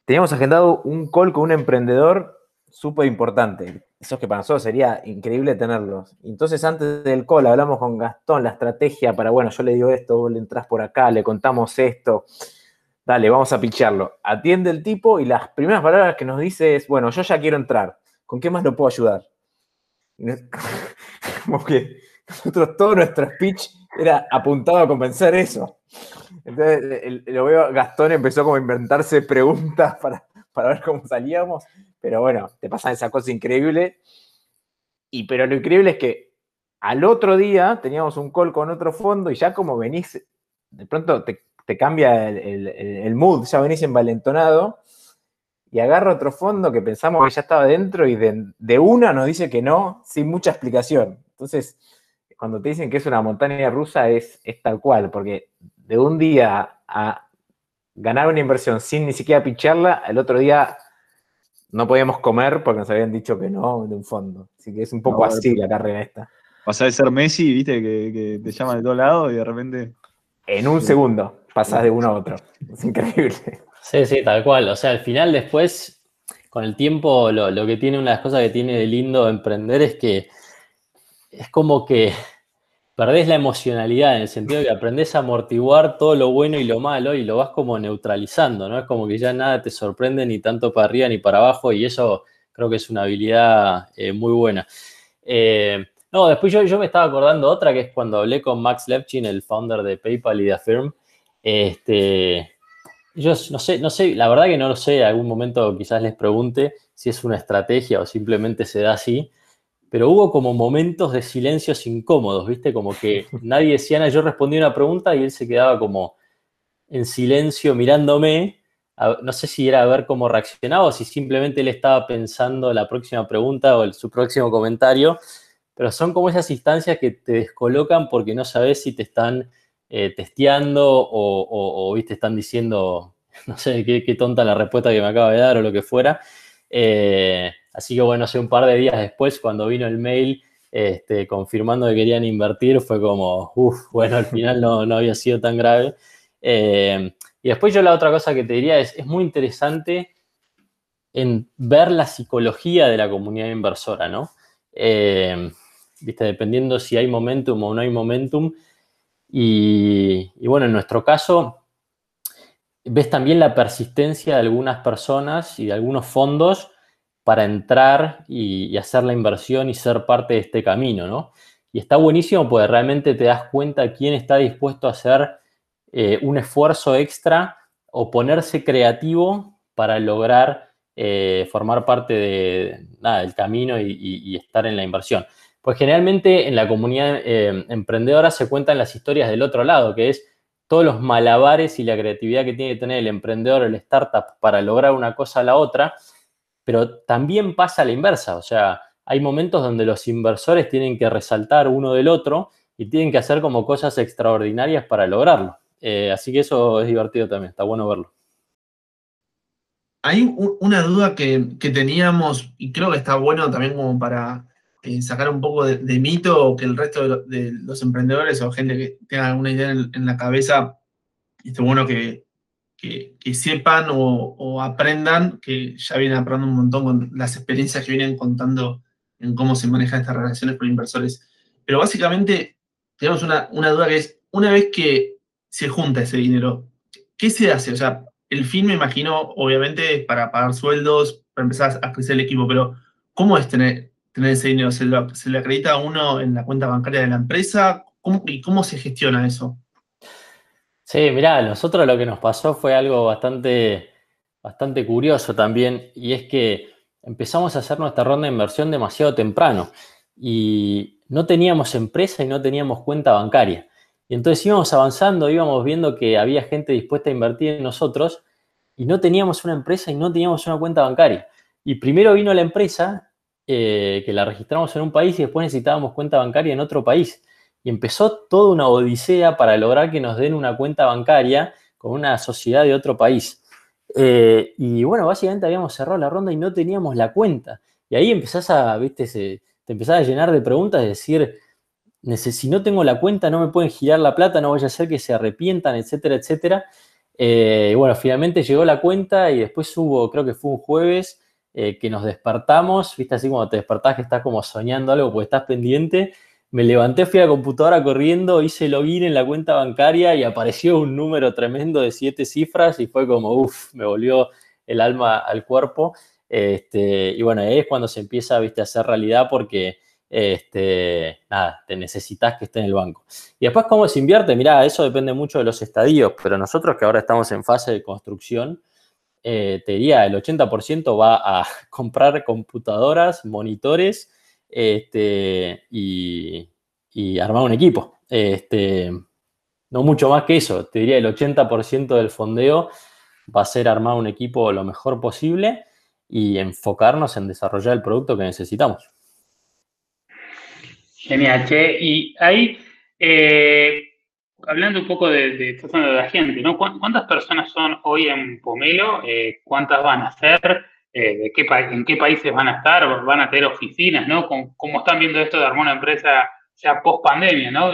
E: teníamos agendado un call con un emprendedor súper importante. Eso que para nosotros sería increíble tenerlos. Entonces, antes del call hablamos con Gastón la estrategia para, bueno, yo le digo esto, vos le entras por acá, le contamos esto. Dale, vamos a picharlo. Atiende el tipo y las primeras palabras que nos dice es, bueno, yo ya quiero entrar. ¿Con qué más lo puedo ayudar? Como nosotros todo nuestro speech era apuntado a convencer eso. Entonces, lo veo, Gastón empezó como a inventarse preguntas para, para ver cómo salíamos pero bueno, te pasa esa cosa increíble. Y pero lo increíble es que al otro día teníamos un call con otro fondo y ya como venís, de pronto te, cambia el, mood, ya venís envalentonado y agarra otro fondo que pensamos que ya estaba dentro y de, una nos dice que no, sin mucha explicación. Entonces, cuando te dicen que es una montaña rusa es, es tal cual, porque de un día a ganar una inversión sin ni siquiera picharla, el otro día no podíamos comer porque nos habían dicho que no de un fondo. Así que es un poco así la carrera esta.
C: Pasás de ser Messi, viste, que, te llaman de todos lados y de repente.
E: En un segundo pasás de uno a otro. Es increíble.
D: Sí, sí, tal cual. O sea, al final después, con el tiempo, lo, lo que tiene, una de las cosas que tiene de lindo emprender es que es como que perdés la emocionalidad en el sentido de que aprendés a amortiguar todo lo bueno y lo malo y lo vas como neutralizando, ¿no? Es como que ya nada te sorprende ni tanto para arriba ni para abajo y eso creo que es una habilidad eh, muy buena. Eh, no, después yo, yo, me estaba acordando otra que es cuando hablé con Max Levchin, el founder de PayPal y de Affirm. Este, yo no sé, no sé, la verdad que no lo sé, algún momento quizás les pregunte si es una estrategia o simplemente se da así pero hubo como momentos de silencios incómodos, ¿viste? Como que nadie decía nada, yo respondí una pregunta y él se quedaba como en silencio mirándome. no sé si era a ver cómo reaccionaba o si simplemente él estaba pensando la próxima pregunta o su próximo comentario, pero son como esas instancias que te descolocan porque no sabes si te están eh, testeando o, o, ¿viste? están diciendo, no sé, qué, qué, tonta la respuesta que me acaba de dar o lo que fuera. Eh, Así que bueno, hace un par de días después, cuando vino el mail este, confirmando que querían invertir, fue como, uff, bueno, al final no, había sido tan grave. Eh, y después yo la otra cosa que te diría es, es muy interesante en ver la psicología de la comunidad inversora, ¿no? Eh, ¿viste? Dependiendo si hay momentum o no hay momentum. Y, bueno, en nuestro caso, ves también la persistencia de algunas personas y de algunos fondos para entrar y, hacer la inversión y ser parte de este camino, ¿no? Y está buenísimo porque realmente te das cuenta quién está dispuesto a hacer eh, un esfuerzo extra o ponerse creativo para lograr eh, formar parte de, del camino y, estar en la inversión. Pues generalmente en la comunidad eh, emprendedora se cuentan las historias del otro lado, que es todos los malabares y la creatividad que tiene que tener el emprendedor, el startup, para lograr una cosa a la otra, pero también pasa a la inversa, o sea, hay momentos donde los inversores tienen que resaltar uno del otro y tienen que hacer como cosas extraordinarias para lograrlo. Eh, así que eso es divertido también, está bueno verlo.
H: Hay una duda que, teníamos y creo que está bueno también como para eh, sacar un poco de, mito que el resto de, los emprendedores o gente que tenga alguna idea en, la cabeza, está bueno que, sepan o, aprendan, que ya vienen aprendiendo un montón con las experiencias que vienen contando en cómo se manejan estas relaciones con inversores. Pero básicamente tenemos una, una duda que es, una vez que se junta ese dinero, ¿qué se hace? O sea, el fin me imagino, obviamente, para pagar sueldos, para empezar a crecer el equipo, pero ¿cómo es tener, tener ese dinero? ¿Se, le acredita a uno en la cuenta bancaria de la empresa? ¿Y cómo se gestiona eso?
D: Sí, mirá, nosotros lo que nos pasó fue algo bastante, bastante curioso también, y es que empezamos a hacer nuestra ronda de inversión demasiado temprano y no teníamos empresa y no teníamos cuenta bancaria. Y entonces íbamos avanzando, íbamos viendo que había gente dispuesta a invertir en nosotros y no teníamos una empresa y no teníamos una cuenta bancaria. Y primero vino la empresa, eh, que la registramos en un país y después necesitábamos cuenta bancaria en otro país. Y empezó toda una odisea para lograr que nos den una cuenta bancaria con una sociedad de otro país. Eh, y bueno, básicamente habíamos cerrado la ronda y no teníamos la cuenta. Y ahí empezás a, viste, te empezás a llenar de preguntas, de decir, si no tengo la cuenta no me pueden girar la plata, no vaya a ser que se arrepientan, etcétera, etcétera. Eh, y bueno, finalmente llegó la cuenta y después hubo, creo que fue un jueves, eh, que nos despertamos, viste así como te despertás que estás como soñando algo porque estás pendiente. Me levanté, fui a la computadora corriendo, hice login en la cuenta bancaria y apareció un número tremendo de siete cifras y fue como, uff, me volvió el alma al cuerpo. Este, y bueno, ahí es cuando se empieza ¿viste, a hacer realidad porque este, nada, te necesitas que esté en el banco. Y después, ¿cómo se invierte? Mirá, eso depende mucho de los estadios, pero nosotros que ahora estamos en fase de construcción, eh, te diría, el 80% va a comprar computadoras, monitores este, y, armar un equipo. Este, no mucho más que eso, te diría el 80% del fondeo va a ser armar un equipo lo mejor posible y enfocarnos en desarrollar el producto que necesitamos.
F: Genial, Che. Y ahí, eh, hablando un poco de, de, de la gente, ¿no? ¿Cuántas personas son hoy en Pomelo? Eh, ¿Cuántas van a ser? Eh, de qué, ¿En qué países van a estar? ¿Van a tener oficinas? ¿no? ¿Cómo, están viendo esto de armar una empresa ya post pandemia, ¿no?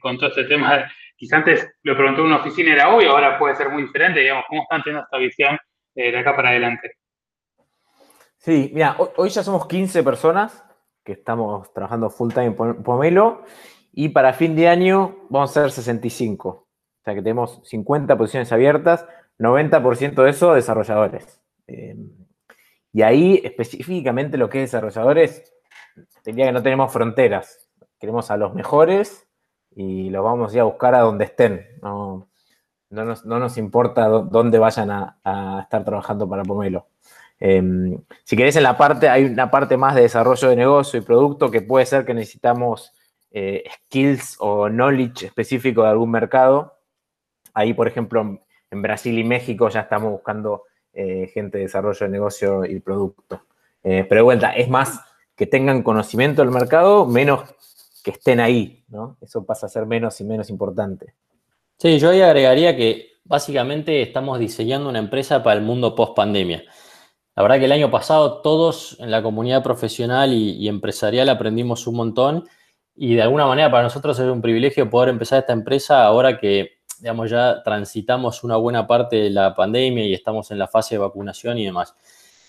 F: con todo este tema. Quizás antes lo preguntó una oficina era obvio, ahora puede ser muy diferente, digamos. ¿Cómo están teniendo esta visión de acá para adelante?
E: Sí, mira, hoy ya somos 15 personas que estamos trabajando full time en Pomelo. Y para fin de año vamos a ser 65. O sea que tenemos 50 posiciones abiertas, 90% de eso desarrolladores. Em, y ahí específicamente lo que es desarrolladores, diría que no tenemos fronteras. Queremos a los mejores y los vamos a ir a buscar a donde estén. No, nos, importa dónde vayan a estar trabajando para Pomelo. Em, si querés, en la parte, hay una parte más de desarrollo de negocio y producto que puede ser que necesitamos eh, skills o knowledge específico de algún mercado. Ahí, por ejemplo, en Brasil y México ya estamos buscando eh, gente de desarrollo de negocio y producto. Eh, pero de vuelta, es más que tengan conocimiento del mercado, menos que estén ahí, ¿no? Eso pasa a ser menos y menos importante.
D: Sí, yo ahí agregaría que básicamente estamos diseñando una empresa para el mundo post pandemia. La verdad que el año pasado todos en la comunidad profesional y, empresarial aprendimos un montón y de alguna manera para nosotros es un privilegio poder empezar esta empresa ahora que, digamos, ya transitamos una buena parte de la pandemia y estamos en la fase de vacunación y demás.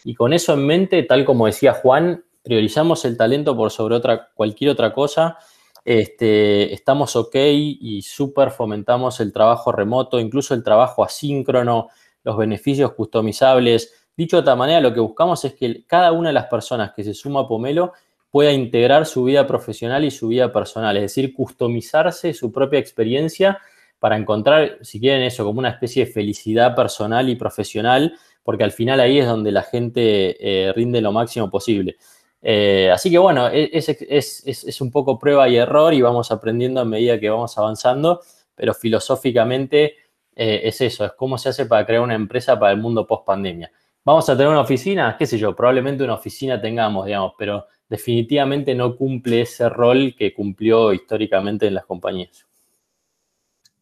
D: Y con eso en mente, tal como decía Juan, priorizamos el talento por sobre otra, cualquier otra cosa. este, estamos ok y súper fomentamos el trabajo remoto, incluso el trabajo asíncrono, los beneficios customizables. Dicho de otra manera, lo que buscamos es que cada una de las personas que se suma a Pomelo pueda integrar su vida profesional y su vida personal, es decir, customizarse su propia experiencia para encontrar, si quieren eso, como una especie de felicidad personal y profesional, porque al final ahí es donde la gente eh, rinde lo máximo posible. Eh, así que bueno, e, es, un poco prueba y error y vamos aprendiendo a medida que vamos avanzando, pero filosóficamente eh, es eso, es cómo se hace para crear una empresa para el mundo post pandemia. ¿Vamos a tener una oficina? ¿Qué sé yo? Probablemente una oficina tengamos, digamos, pero definitivamente no cumple ese rol que cumplió históricamente en las compañías.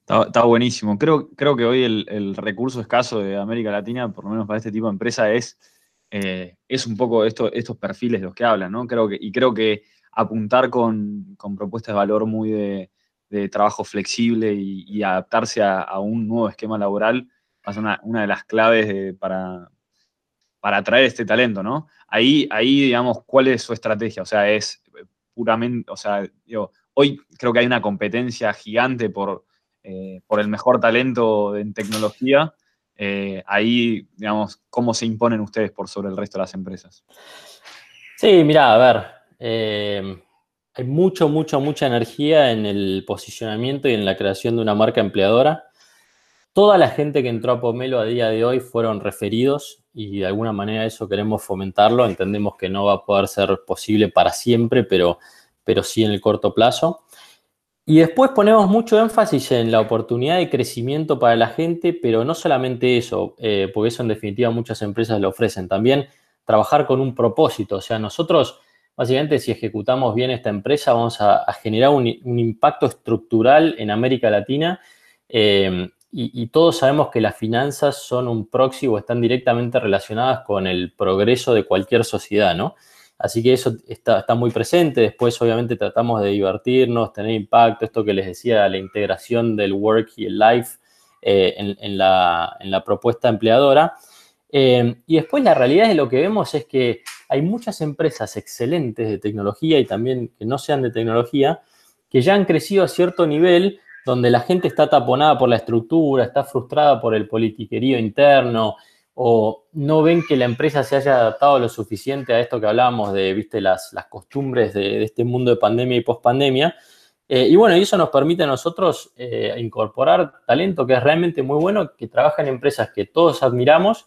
C: Está, buenísimo. Creo, creo que hoy el, recurso escaso de América Latina, por lo menos para este tipo de empresa, es, eh, es un poco esto, estos perfiles los que hablan, ¿no? Creo que, y creo que apuntar con, propuestas de valor muy de, trabajo flexible y, adaptarse a, un nuevo esquema laboral va a ser una, de las claves para, para atraer este talento, ¿no? Ahí, ahí, digamos, ¿cuál es su estrategia? O sea, es puramente, o sea, digo, hoy creo que hay una competencia gigante por, eh, por el mejor talento en tecnología. Eh, ahí, digamos, ¿cómo se imponen ustedes por sobre el resto de las empresas?
D: Sí, mira, a ver, eh, hay mucho, mucho, mucha energía en el posicionamiento y en la creación de una marca empleadora. Toda la gente que entró a Pomelo a día de hoy fueron referidos y de alguna manera eso queremos fomentarlo. Entendemos que no va a poder ser posible para siempre, pero, pero sí en el corto plazo. Y después ponemos mucho énfasis en la oportunidad de crecimiento para la gente, pero no solamente eso, eh, porque eso en definitiva muchas empresas lo ofrecen, también trabajar con un propósito. O sea, nosotros básicamente si ejecutamos bien esta empresa vamos a, generar un, impacto estructural en América Latina eh, y, todos sabemos que las finanzas son un proxy o están directamente relacionadas con el progreso de cualquier sociedad, ¿no? Así que eso está, muy presente. Después, obviamente, tratamos de divertirnos, tener impacto, esto que les decía, la integración del work y el life eh, en, la, propuesta empleadora. Eh, y después la realidad de lo que vemos es que hay muchas empresas excelentes de tecnología y también que no sean de tecnología, que ya han crecido a cierto nivel donde la gente está taponada por la estructura, está frustrada por el politiquerío interno, o no ven que la empresa se haya adaptado lo suficiente a esto que hablábamos de, viste, las, las costumbres de, este mundo de pandemia y pospandemia. Eh, y bueno, y eso nos permite a nosotros eh, incorporar talento que es realmente muy bueno, que trabaja en empresas que todos admiramos,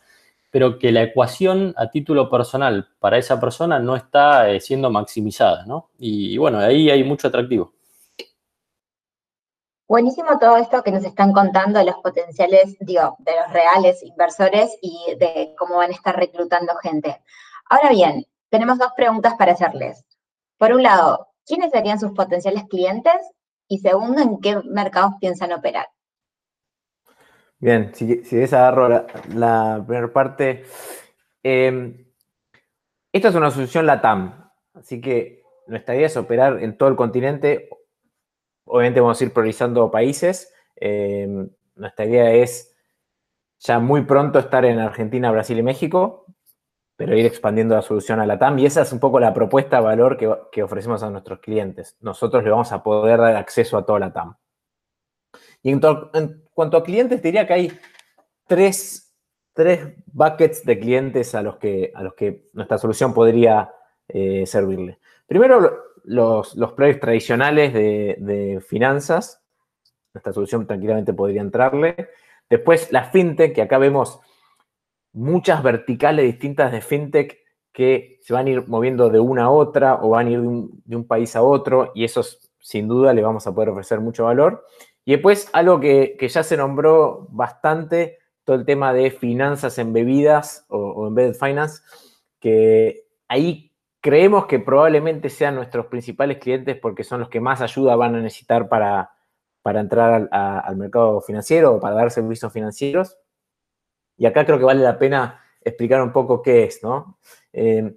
D: pero que la ecuación a título personal para esa persona no está eh, siendo maximizada, ¿no? Y, y bueno, ahí hay mucho atractivo.
G: Buenísimo todo esto que nos están contando de los potenciales, digo, de los reales inversores y de cómo van a estar reclutando gente. Ahora bien, tenemos dos preguntas para hacerles. Por un lado, ¿quiénes serían sus potenciales clientes? Y segundo, ¿en qué mercados piensan operar?
E: Bien, si, si agarro la, primera parte. Eh, esta es una solución LATAM, así que nuestra idea es operar en todo el continente Obviamente vamos a ir priorizando países. Em, nuestra idea es ya muy pronto estar en Argentina, Brasil y México, pero ir expandiendo la solución a la TAM. Y esa es un poco la propuesta de valor que, ofrecemos a nuestros clientes. Nosotros le vamos a poder dar acceso a toda la TAM. Y en, cuanto a clientes, diría que hay tres, tres, buckets de clientes a los que, a los que nuestra solución podría eh, servirle. Primero, los, los tradicionales de, finanzas. Esta solución tranquilamente podría entrarle. Después la fintech, que acá vemos muchas verticales distintas de fintech que se van a ir moviendo de una a otra o van a ir de un, país a otro y eso sin duda le vamos a poder ofrecer mucho valor. Y después algo que, ya se nombró bastante, todo el tema de finanzas en bebidas o, o embedded finance, que ahí creemos que probablemente sean nuestros principales clientes porque son los que más ayuda van a necesitar para, entrar al, mercado financiero o para dar servicios financieros. Y acá creo que vale la pena explicar un poco qué es, ¿no? Eh,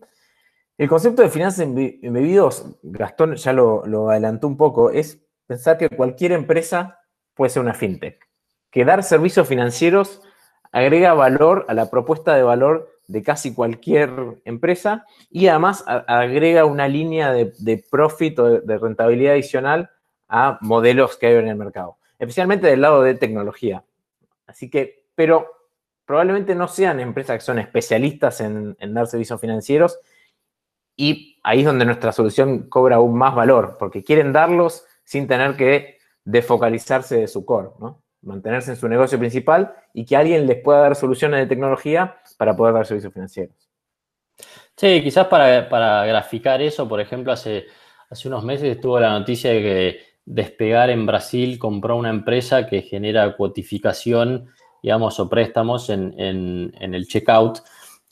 E: el concepto de finanzas embebidos, Gastón ya lo, lo adelantó un poco, es pensar que cualquier empresa puede ser una fintech. Que dar servicios financieros agrega valor a la propuesta de valor de casi cualquier empresa y además agrega una línea de, profit o de, rentabilidad adicional a modelos que hay en el mercado, especialmente del lado de tecnología. Así que, pero probablemente no sean empresas que son especialistas en, en dar servicios financieros y ahí es donde nuestra solución cobra aún más valor, porque quieren darlos sin tener que defocalizarse de su core, ¿no? Mantenerse en su negocio principal y que alguien les pueda dar soluciones de tecnología para poder dar servicios financieros.
D: Sí, quizás para, graficar eso, por ejemplo, hace, hace unos meses estuvo la noticia de que Despegar en Brasil compró una empresa que genera cuotificación, digamos, o préstamos en, en el checkout.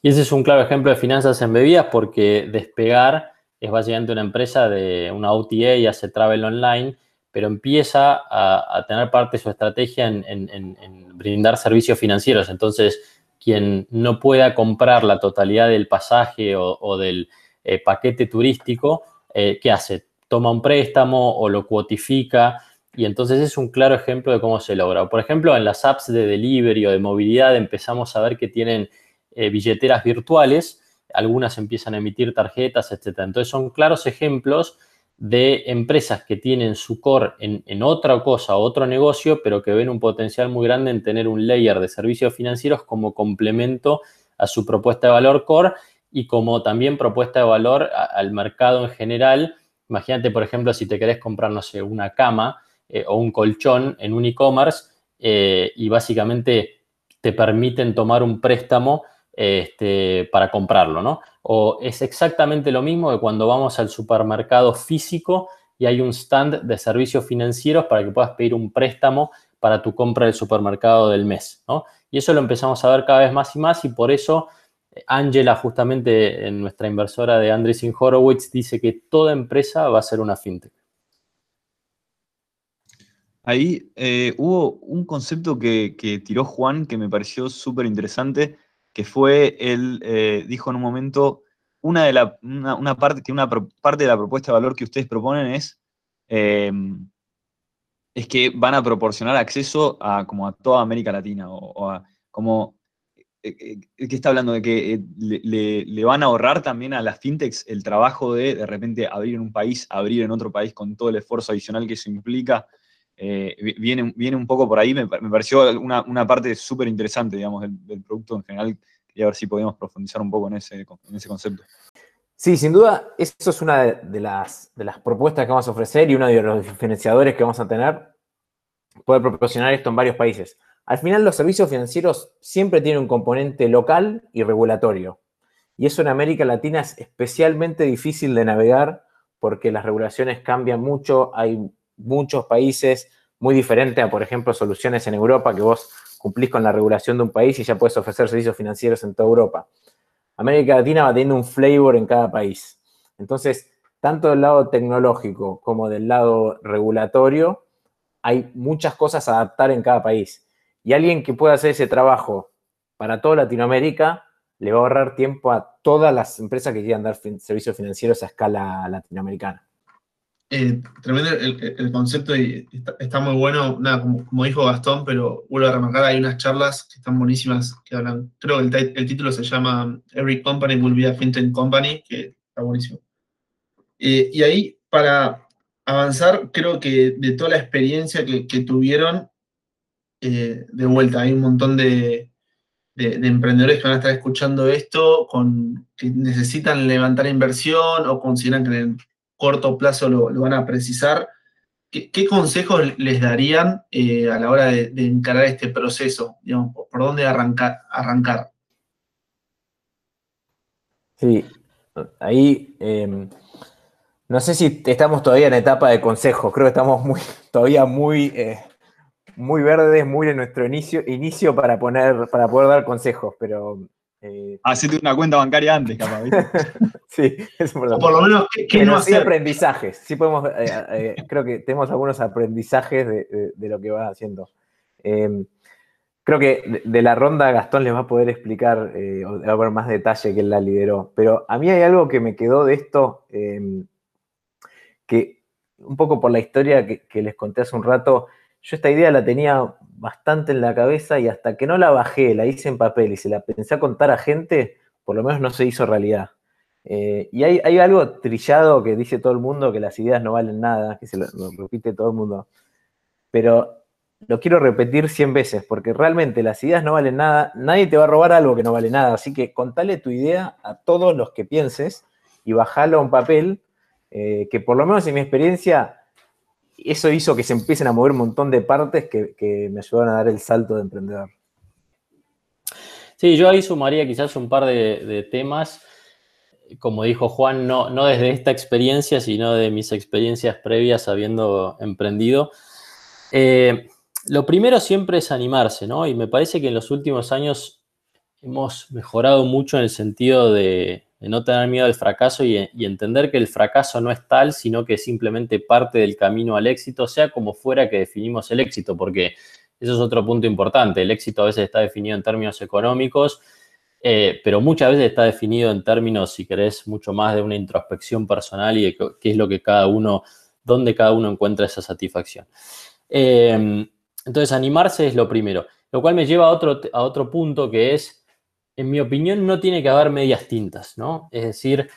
D: Y ese es un claro ejemplo de finanzas embebidas porque Despegar es básicamente una empresa de una OTA y hace travel online pero empieza a, tener parte de su estrategia en, brindar servicios financieros. Entonces, quien no pueda comprar la totalidad del pasaje o, del eh, paquete turístico, eh, ¿qué hace? Toma un préstamo o lo cuotifica y entonces es un claro ejemplo de cómo se logra. Por ejemplo, en las apps de delivery o de movilidad empezamos a ver que tienen eh, billeteras virtuales, algunas empiezan a emitir tarjetas, etc. Entonces son claros ejemplos de empresas que tienen su core en, otra cosa, otro negocio, pero que ven un potencial muy grande en tener un layer de servicios financieros como complemento a su propuesta de valor core y como también propuesta de valor al mercado en general. Imagínate, por ejemplo, si te querés comprar, no sé, una cama eh, o un colchón en un e-commerce eh, y básicamente te permiten tomar un préstamo este, para comprarlo, ¿no? O es exactamente lo mismo que cuando vamos al supermercado físico y hay un stand de servicios financieros para que puedas pedir un préstamo para tu compra del supermercado del mes, ¿no? Y eso lo empezamos a ver cada vez más y más y por eso eh, Angela, justamente en nuestra inversora de Andreessen Horowitz, dice que toda empresa va a ser una fintech.
C: Ahí eh, hubo un concepto que, que, tiró Juan que me pareció súper interesante, que fue, él eh, dijo en un momento, una, de la, una, parte, que una parte de la propuesta de valor que ustedes proponen es, em, es que van a proporcionar acceso a, como a toda América Latina, o, a, como, eh, eh, que está hablando de que le, van a ahorrar también a las fintechs el trabajo de de repente abrir en un país, abrir en otro país con todo el esfuerzo adicional que eso implica. Viene, viene un poco por ahí, me, pareció una, parte súper interesante, digamos, del, producto en general y a ver si podemos profundizar un poco en ese, ese concepto.
E: Sí, sin duda, eso es una de, las, de las propuestas que vamos a ofrecer y uno de los diferenciadores que vamos a tener, poder proporcionar esto en varios países. Al final, los servicios financieros siempre tienen un componente local y regulatorio. Y eso en América Latina es especialmente difícil de navegar porque las regulaciones cambian mucho, hay muchos países muy diferentes a, por ejemplo, soluciones en Europa que vos cumplís con la regulación de un país y ya puedes ofrecer servicios financieros en toda Europa. América Latina va teniendo un flavor en cada país. Entonces, tanto del lado tecnológico como del lado regulatorio, hay muchas cosas a adaptar en cada país. Y alguien que pueda hacer ese trabajo para toda Latinoamérica le va a ahorrar tiempo a todas las empresas que quieran dar servicios financieros a escala latinoamericana.
H: Eh, tremendo el, concepto y está, muy bueno, nada, como, dijo Gastón, pero vuelvo a remarcar, hay unas charlas que están buenísimas que hablan, creo que el, título se llama Every Company Will Be a FinTech Company, que está buenísimo. Eh, y ahí, para avanzar, creo que de toda la experiencia que, tuvieron, eh, de vuelta, hay un montón de, de, emprendedores que van a estar escuchando esto, con, que necesitan levantar inversión o consideran que corto plazo lo, van a precisar. ¿Qué, consejos les darían eh, a la hora de, encarar este proceso? ¿Por dónde arrancar? arrancar?
E: Sí, ahí em, no sé si estamos todavía en etapa de consejos, creo que estamos muy, todavía muy, eh, muy verdes, muy en nuestro inicio, inicio para, poner, para poder dar consejos, pero
C: eh, Hacete una cuenta bancaria antes, capaz,
E: sí, es
H: importante. O por lo menos, ¿qué, no hacer?
E: aprendizajes. Sí podemos, eh, eh, creo que tenemos algunos aprendizajes de, lo que vas haciendo. Em, creo que de, la ronda Gastón les va a poder explicar, o va a haber más detalle que él la lideró. Pero a mí hay algo que me quedó de esto, em, que un poco por la historia que, que les conté hace un rato, yo esta idea la tenía bastante en la cabeza y hasta que no la bajé, la hice en papel y se la pensé a contar a gente, por lo menos no se hizo realidad. Eh, y hay, algo trillado que dice todo el mundo, que las ideas no valen nada, que se lo, repite todo el mundo. Pero lo quiero repetir 100 veces, porque realmente las ideas no valen nada, nadie te va a robar algo que no vale nada, así que contale tu idea a todos los que pienses y bajalo a un papel, eh, que por lo menos en mi experiencia, eso hizo que se empiecen a mover un montón de partes que, me ayudaron a dar el salto de emprendedor.
D: Sí, yo ahí sumaría quizás un par de temas como dijo Juan, no, no desde esta experiencia, sino de mis experiencias previas habiendo emprendido. Eh, lo primero siempre es animarse, ¿no? Y me parece que en los últimos años hemos mejorado mucho en el sentido de, no tener miedo al fracaso y, entender que el fracaso no es tal, sino que es simplemente parte del camino al éxito, sea como fuera que definimos el éxito, porque eso es otro punto importante. El éxito a veces está definido en términos económicos eh, pero muchas veces está definido en términos, si querés, mucho más de una introspección personal y de qué es lo que cada uno, dónde cada uno encuentra esa satisfacción. Em, entonces, animarse es lo primero, lo cual me lleva a otro, a otro punto que es, en mi opinión, no tiene que haber medias tintas, ¿no? Es decir,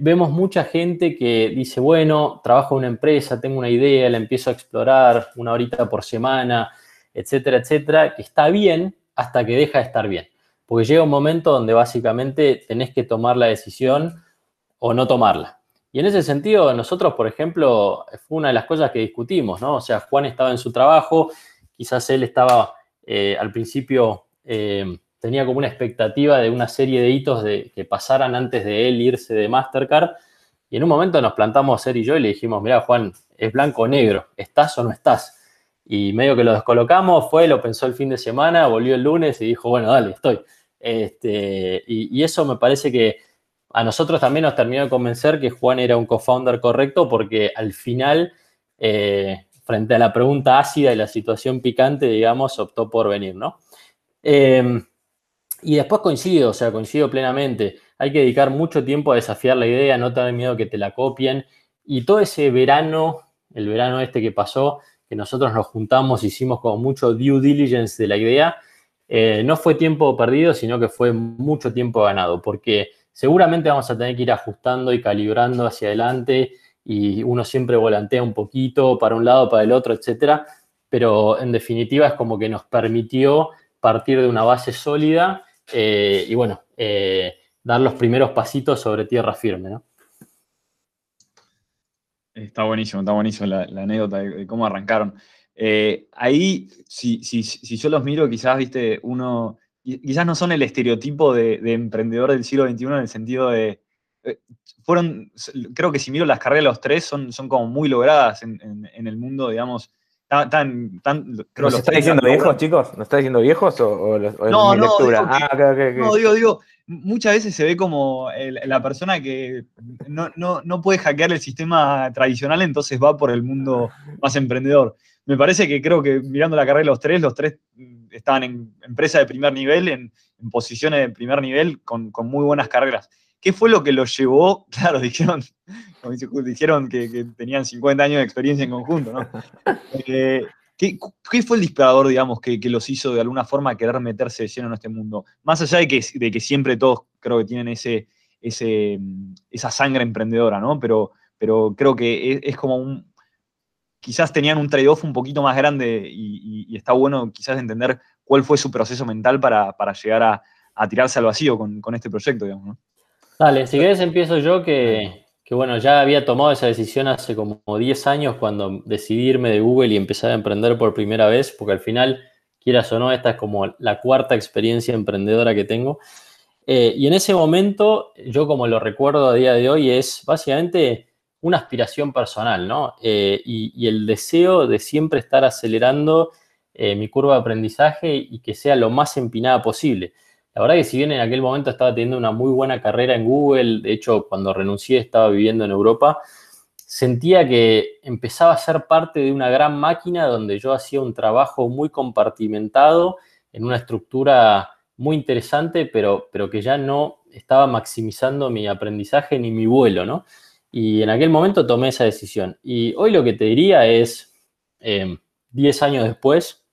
D: vemos mucha gente que dice, bueno, trabajo en una empresa, tengo una idea, la empiezo a explorar una horita por semana, etcétera, etcétera, que está bien hasta que deja de estar bien porque llega un momento donde básicamente tenés que tomar la decisión o no tomarla. Y en ese sentido, nosotros, por ejemplo, fue una de las cosas que discutimos, ¿no? O sea, Juan estaba en su trabajo, quizás él estaba eh, al principio, eh, tenía como una expectativa de una serie de hitos de, que pasaran antes de él irse de Mastercard. Y en un momento nos plantamos él y yo y le dijimos, mira, Juan, es blanco o negro, ¿estás o no estás? Y medio que lo descolocamos, fue, lo pensó el fin de semana, volvió el lunes y dijo, bueno, dale, estoy. Este, y, eso me parece que a nosotros también nos terminó de convencer que Juan era un co-founder correcto porque al final, eh, frente a la pregunta ácida y la situación picante, digamos, optó por venir, ¿no? Em, y después coincido, o sea, coincido plenamente. Hay que dedicar mucho tiempo a desafiar la idea, no tener miedo que te la copien. Y todo ese verano, el verano este que pasó, que nosotros nos juntamos, hicimos como mucho due diligence de la idea, eh, no fue tiempo perdido, sino que fue mucho tiempo ganado, porque seguramente vamos a tener que ir ajustando y calibrando hacia adelante y uno siempre volantea un poquito para un lado, para el otro, etcétera, pero en definitiva es como que nos permitió partir de una base sólida eh, y bueno, eh, dar los primeros pasitos sobre tierra firme, ¿no?
C: Está buenísimo, está buenísimo la, anécdota de, cómo arrancaron. Eh, ahí, si, yo los miro, quizás, viste, uno, quizás no son el estereotipo de, emprendedor del siglo XXI en el sentido de, fueron, creo que si miro las carreras de los tres, son, son como muy logradas en, el mundo, digamos, tan, tan,
E: ¿Nos está diciendo viejos, chicos? ¿Nos está diciendo viejos o,
C: no, no, lectura? ah, no, digo, digo, muchas veces se ve como la persona que no, no, puede hackear el sistema tradicional, entonces va por el mundo más emprendedor me parece que creo que mirando la carrera de los tres, los tres estaban en empresa de primer nivel, en, posiciones de primer nivel, con, muy buenas carreras. ¿Qué fue lo que los llevó? Claro, dijeron, dijeron que, tenían 50 años de experiencia en conjunto, ¿no? Eh, ¿qué, fue el disparador, digamos, que, los hizo de alguna forma querer meterse de lleno en este mundo? Más allá de que, de que siempre todos creo que tienen ese, ese, esa sangre emprendedora, ¿no? Pero, pero creo que es como un, quizás tenían un trade-off un poquito más grande y, está bueno quizás entender cuál fue su proceso mental para, llegar a, tirarse al vacío con, este proyecto, digamos.
D: Dale, si querés empiezo yo que, bueno, ya había tomado esa decisión hace como 10 años cuando decidí irme de Google y empezar a emprender por primera vez, porque al final, quieras o no, esta es como la cuarta experiencia emprendedora que tengo. Eh, y en ese momento, yo como lo recuerdo a día de hoy, es básicamente una aspiración personal, ¿no? Eh, y, el deseo de siempre estar acelerando eh, mi curva de aprendizaje y que sea lo más empinada posible. La verdad que si bien en aquel momento estaba teniendo una muy buena carrera en Google, de hecho cuando renuncié estaba viviendo en Europa, sentía que empezaba a ser parte de una gran máquina donde yo hacía un trabajo muy compartimentado en una estructura muy interesante, pero, pero que ya no estaba maximizando mi aprendizaje ni mi vuelo, ¿no? Y en aquel momento tomé esa decisión. Y hoy lo que te diría es, 10 em, años después,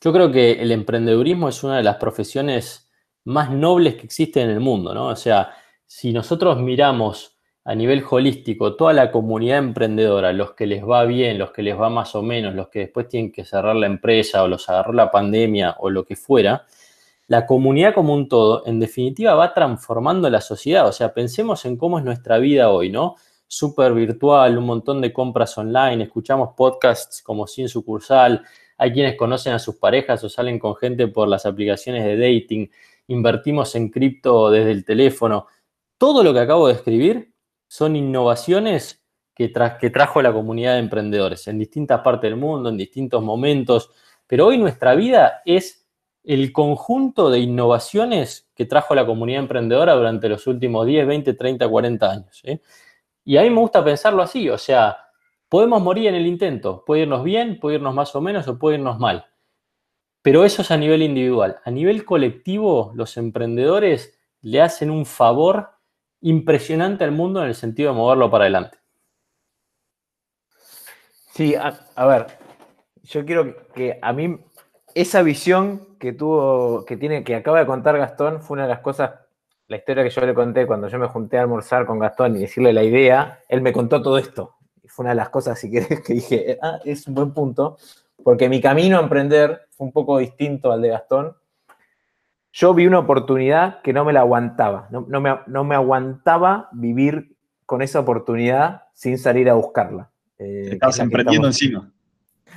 D: yo creo que el emprendedurismo es una de las profesiones más nobles que existen en el mundo, ¿no? O sea, si nosotros miramos a nivel holístico toda la comunidad emprendedora, los que les va bien, los que les va más o menos, los que después tienen que cerrar la empresa o los agarró la pandemia o lo que fuera, la comunidad como un todo, en definitiva, va transformando la sociedad. O sea, pensemos en cómo es nuestra vida hoy, ¿no? Súper virtual, un montón de compras online, escuchamos podcasts como Sin Sucursal, hay quienes conocen a sus parejas o salen con gente por las aplicaciones de dating, invertimos en cripto desde el teléfono. Todo lo que acabo de escribir son innovaciones que, trajo la comunidad de emprendedores en distintas partes del mundo, en distintos momentos, pero hoy nuestra vida es el conjunto de innovaciones que trajo la comunidad emprendedora durante los últimos 10, 20, 30, 40 años. ¿eh? Y a mí me gusta pensarlo así, o sea, podemos morir en el intento, puede irnos bien, puede irnos más o menos o puede irnos mal. Pero eso es a nivel individual. A nivel colectivo, los emprendedores le hacen un favor impresionante al mundo en el sentido de moverlo para adelante.
E: Sí, a, ver, yo quiero que a mí esa visión que tuvo, que tiene, que acaba de contar Gastón, fue una de las cosas, la historia que yo le conté cuando yo me junté a almorzar con Gastón y decirle la idea, él me contó todo esto. Fue una de las cosas, si querés, que dije, ah, es un buen punto, porque mi camino a emprender fue un poco distinto al de Gastón, yo vi una oportunidad que no me la aguantaba, no, me, aguantaba vivir con esa oportunidad sin salir a buscarla.
C: Eh, estabas emprendiendo encima.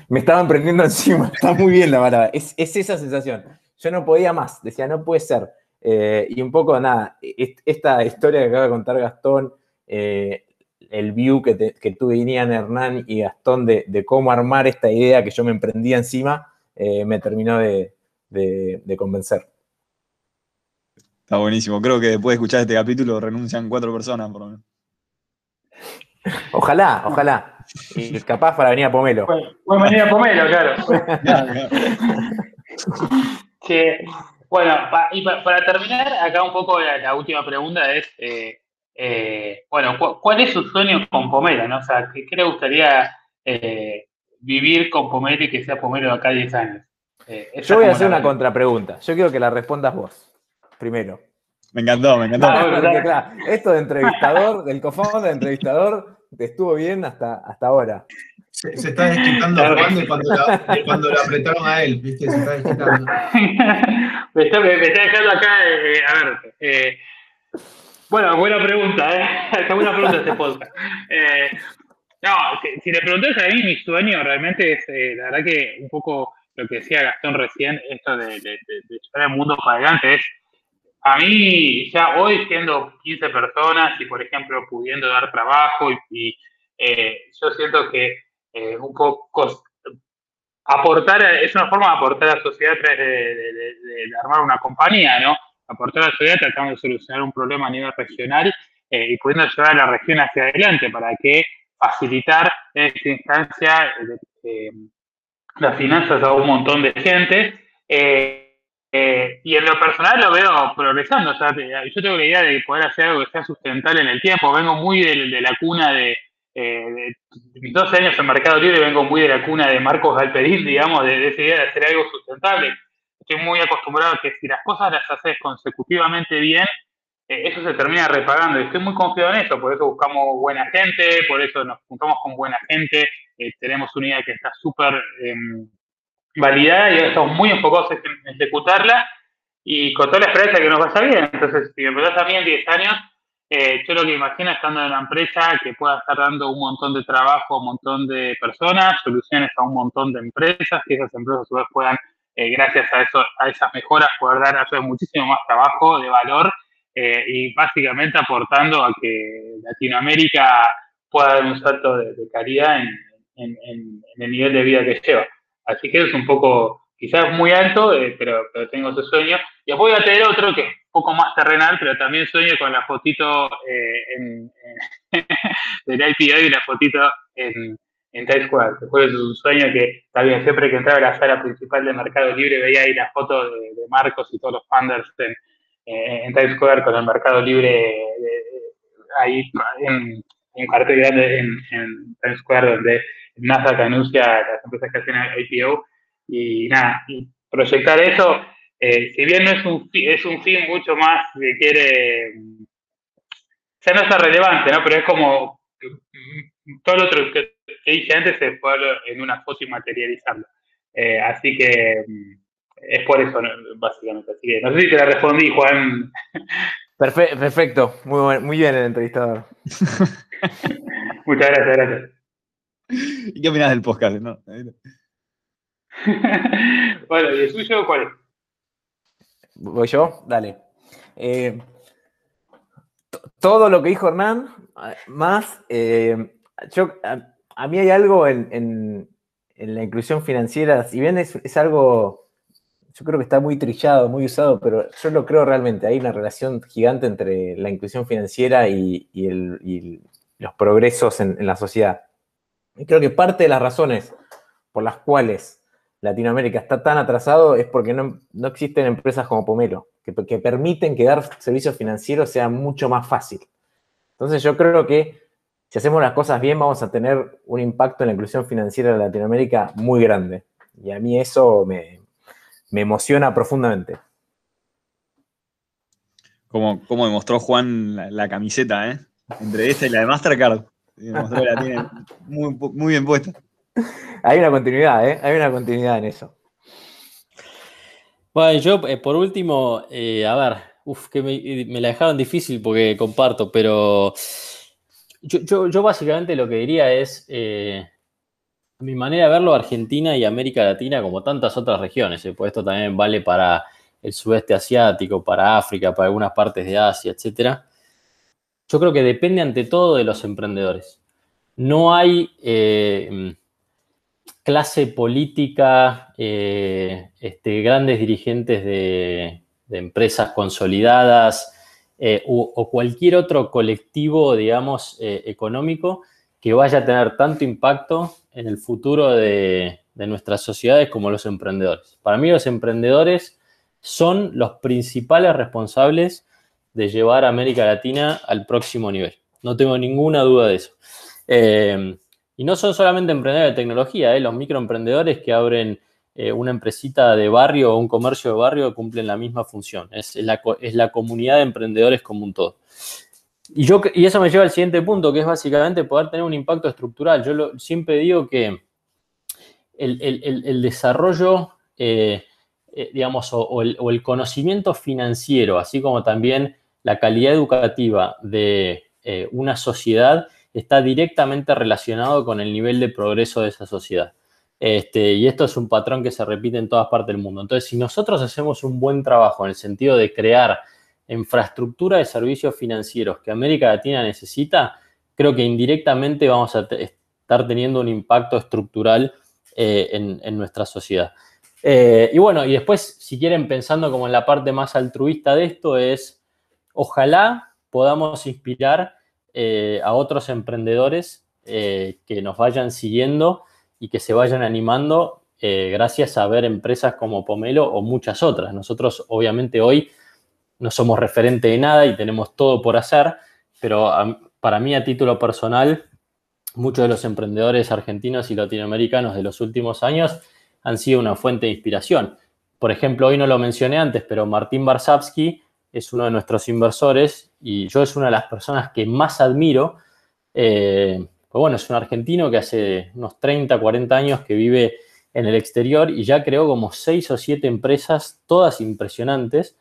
E: Me estaba emprendiendo encima, está muy bien la palabra, es, esa sensación. Yo no podía más, decía, no puede ser. Eh, y un poco, nada, esta historia que acaba de contar Gastón, eh, el view que, tuve Inian, Hernán y Gastón de, cómo armar esta idea que yo me emprendía encima, me terminó de convencer.
C: Está buenísimo. Creo que después de escuchar este capítulo renuncian cuatro personas, por lo menos.
E: Ojalá, ojalá. Y capaz para venir a Pomelo.
F: Pueden venir a Pomelo, claro. bueno, y para terminar, acá un poco la, última pregunta es, eh, eh, bueno, ¿cuál es su sueño con Pomelo? ¿no? O sea, ¿qué, le gustaría eh, vivir con Pomelo y que sea Pomelo de acá a 10 años?
E: Yo voy a hacer una contrapregunta. Yo quiero que la respondas vos primero.
C: Me encantó, me encantó.
E: esto de entrevistador, del cofón de entrevistador, te estuvo bien hasta, hasta ahora.
H: Se, está desquitando a Juan de cuando, lo apretaron a él, ¿viste? Se está desquitando.
F: me, está, dejando acá, eh, a ver. Eh, bueno, buena pregunta, ¿eh? Está buena pregunta este podcast. Eh, no, si, le preguntas a mí, mi sueño realmente es, la verdad que un poco lo que decía Gastón recién, esto de, de, llevar el mundo para adelante, es a mí, ya hoy siendo 15 personas y, por ejemplo, pudiendo dar trabajo, y, eh, yo siento que eh, un poco aportar, es una forma de aportar a la sociedad a de, armar una compañía, ¿no? Aportar a la sociedad tratando de solucionar un problema a nivel regional eh, y pudiendo llevar a la región hacia adelante para que facilitar en esta instancia las finanzas a un montón de gente. Eh, y en lo personal lo veo progresando. O sea, yo tengo la idea de poder hacer algo que sea sustentable en el tiempo. Vengo muy de, la cuna de, eh, mis 12 años en Mercado Libre, vengo muy de la cuna de Marcos Galperín, digamos, de, esa idea de hacer algo sustentable. Estoy muy acostumbrado a que si las cosas las haces consecutivamente bien, eh, eso se termina repagando. Y estoy muy confiado en eso, por eso buscamos buena gente, por eso nos juntamos con buena gente, tenemos una idea que está súper em, validada y estamos muy enfocados en ejecutarla y con toda la esperanza que nos vaya bien. Entonces, si me preguntas a mí en 10 años, eh, yo lo que imagino estando en una empresa que pueda estar dando un montón de trabajo a un montón de personas, soluciones a un montón de empresas, que esas empresas a su vez puedan, eh, gracias a, eso, a esas mejoras, poder dar a muchísimo más trabajo de valor eh, y básicamente aportando a que Latinoamérica pueda dar un salto de, calidad en el nivel de vida que lleva. Así que es un poco, quizás muy alto, eh, pero, tengo ese sueño. Y después voy a tener otro que es un poco más terrenal, pero también sueño con la fotito del IPO y la fotito en, en Times Square. Después es un sueño que, bien, siempre que entraba a la sala principal de Mercado Libre veía ahí la foto de, Marcos y todos los funders en, en, Times Square con el Mercado Libre ahí en, un cartel grande en, en Times Square donde NASA que anuncia las empresas que hacen IPO y nada, proyectar eso eh, si bien no es un, es un fin mucho más que quiere, ya no está relevante, ¿no? Pero es como todo lo otro que, dije antes es ponerlo en una foto y materializarlo. Eh, así que mm, es por eso, básicamente. Así que no sé si te la respondí, Juan.
E: perfecto, muy, muy bien el entrevistador.
F: Muchas gracias, gracias.
C: ¿Y qué opinas del podcast? No?
F: bueno, ¿y el suyo cuál es?
E: ¿Voy yo? Dale. Eh, todo lo que dijo Hernán, más, eh, yo, a, mí hay algo en, la inclusión financiera, si bien es, algo, yo creo que está muy trillado, muy usado, pero yo lo creo realmente, hay una relación gigante entre la inclusión financiera y, los progresos en, la sociedad. Y creo que parte de las razones por las cuales Latinoamérica está tan atrasado es porque no, existen empresas como Pomelo, que, permiten que dar servicios financieros sea mucho más fácil. Entonces yo creo que si hacemos las cosas bien vamos a tener un impacto en la inclusión financiera de Latinoamérica muy grande. Y a mí eso me, emociona profundamente.
C: Como, como demostró Juan la, camiseta, ¿eh? Entre esta y la de Mastercard. Demostró que la tiene muy, muy bien puesta.
E: Hay una continuidad, ¿eh? Hay una continuidad en eso.
D: Bueno, yo eh, por último, eh, a ver, uf, que me, la dejaron difícil porque comparto, pero yo, básicamente lo que diría es, eh, mi manera de verlo, Argentina y América Latina, como tantas otras regiones, pues esto también vale para el sudeste asiático, para África, para algunas partes de Asia, etcétera. Yo creo que depende ante todo de los emprendedores. No hay clase política, eh, este, grandes dirigentes de, empresas consolidadas eh, o, cualquier otro colectivo, digamos, eh, económico que vaya a tener tanto impacto en el futuro de, nuestras sociedades como los emprendedores. Para mí los emprendedores son los principales responsables de llevar a América Latina al próximo nivel. No tengo ninguna duda de eso. Y no son solamente emprendedores de tecnología, ¿eh? los microemprendedores que abren eh, una empresita de barrio o un comercio de barrio cumplen la misma función. Es, la, es la comunidad de emprendedores como un todo. Y, yo, y eso me lleva al siguiente punto, que es básicamente poder tener un impacto estructural. Yo siempre digo que el, desarrollo, eh, eh, digamos, o, el, conocimiento financiero, así como también la calidad educativa de una sociedad, está directamente relacionado con el nivel de progreso de esa sociedad. Este, y esto es un patrón que se repite en todas partes del mundo. Entonces, si nosotros hacemos un buen trabajo en el sentido de crear infraestructura de servicios financieros que América Latina necesita, creo que indirectamente vamos a estar teniendo un impacto estructural eh, en, nuestra sociedad. Eh, y bueno, y después, si quieren, pensando como en la parte más altruista de esto, es ojalá podamos inspirar eh, a otros emprendedores que nos vayan siguiendo y que se vayan animando eh, gracias a ver empresas como Pomelo o muchas otras. Nosotros obviamente hoy no somos referente de nada y tenemos todo por hacer, pero para mí a título personal, muchos de los emprendedores argentinos y latinoamericanos de los últimos años han sido una fuente de inspiración. Por ejemplo, hoy no lo mencioné antes, pero Martín Barsavsky es uno de nuestros inversores y yo es una de las personas que más admiro. Eh, pues bueno, es un argentino que hace unos 30, 40 años que vive en el exterior y ya creó como seis o siete empresas, todas impresionantes,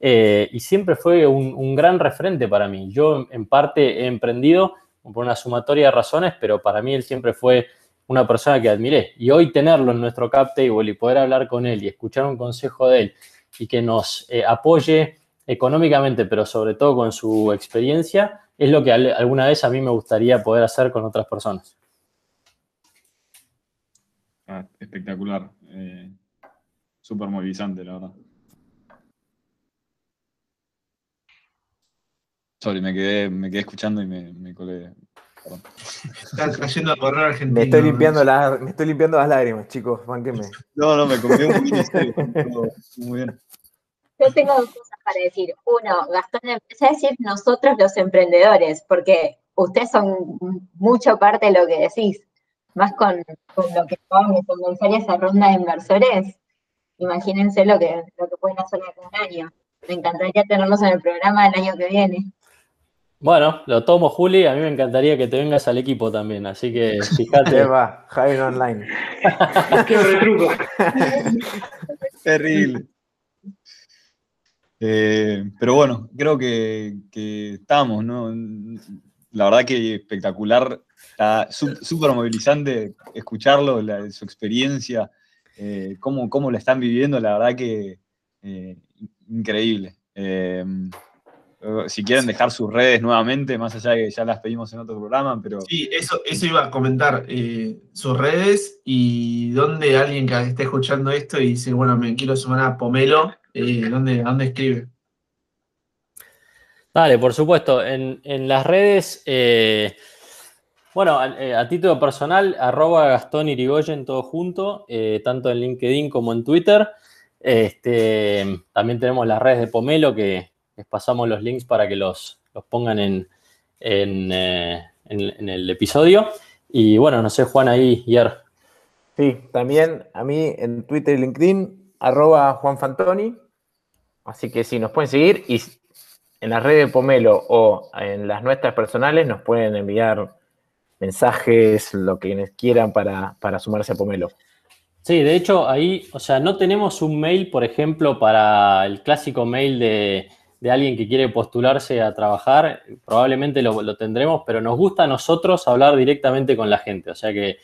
D: eh, y siempre fue un, gran referente para mí. Yo en parte he emprendido por una sumatoria de razones, pero para mí él siempre fue una persona que admiré. Y hoy tenerlo en nuestro cap y poder hablar con él y escuchar un consejo de él y que nos eh, apoye económicamente, pero sobre todo con su experiencia, es lo que alguna vez a mí me gustaría poder hacer con otras personas.
C: Ah, espectacular. Eh, Súper movilizante, la verdad. Sorry, me quedé, me quedé escuchando y me, me colé.
H: Está cayendo a correr argentino.
E: Me estoy, limpiando las, me estoy limpiando las lágrimas, chicos.
C: No, no, me comí un poquito. Muy bien.
G: Yo tengo dos cosas para decir. Uno, Gastón, empecé a decir nosotros los emprendedores, porque ustedes son mucho parte de lo que decís. Más con, lo que me convencer esa ronda de inversores, imagínense lo que, lo que pueden hacer en un año. Me encantaría tenerlos en el programa el año que viene.
D: Bueno, lo tomo, Juli. A mí me encantaría que te vengas al equipo también. Así que fíjate.
E: va, Javier Online.
F: Qué retruco.
C: Terrible. Eh, pero bueno, creo que, estamos, ¿no? La verdad que espectacular. Está súper movilizante escucharlo, su experiencia, eh, cómo, cómo la están viviendo, la verdad que eh, increíble. Eh, si quieren dejar sus redes nuevamente, más allá de que ya las pedimos en otro programa, pero
H: Sí, eso, eso iba a comentar. sus redes y dónde alguien que esté escuchando esto y dice, bueno, me quiero sumar a Pomelo, ¿dónde, ¿dónde escribe?
D: Dale, por supuesto. En, en las redes, eh, bueno, a, eh, a título personal, arroba Gastón Irigoyen, todo junto, eh, tanto en LinkedIn como en Twitter. Este, también tenemos las redes de Pomelo, que les pasamos los links para que los, los pongan en, en, eh, en- en el episodio. Y bueno, no sé, Juan, ahí, Yer.
E: Sí, también a mí en Twitter y LinkedIn, arroba Juan Fantoni. Así que sí, nos pueden seguir y en las redes de Pomelo o en las nuestras personales nos pueden enviar mensajes, lo que quieran para, para sumarse a Pomelo.
D: Sí, de hecho, ahí, o sea, no tenemos un mail, por ejemplo, para el clásico mail de, de alguien que quiere postularse a trabajar. Probablemente lo, lo tendremos, pero nos gusta a nosotros hablar directamente con la gente. O sea que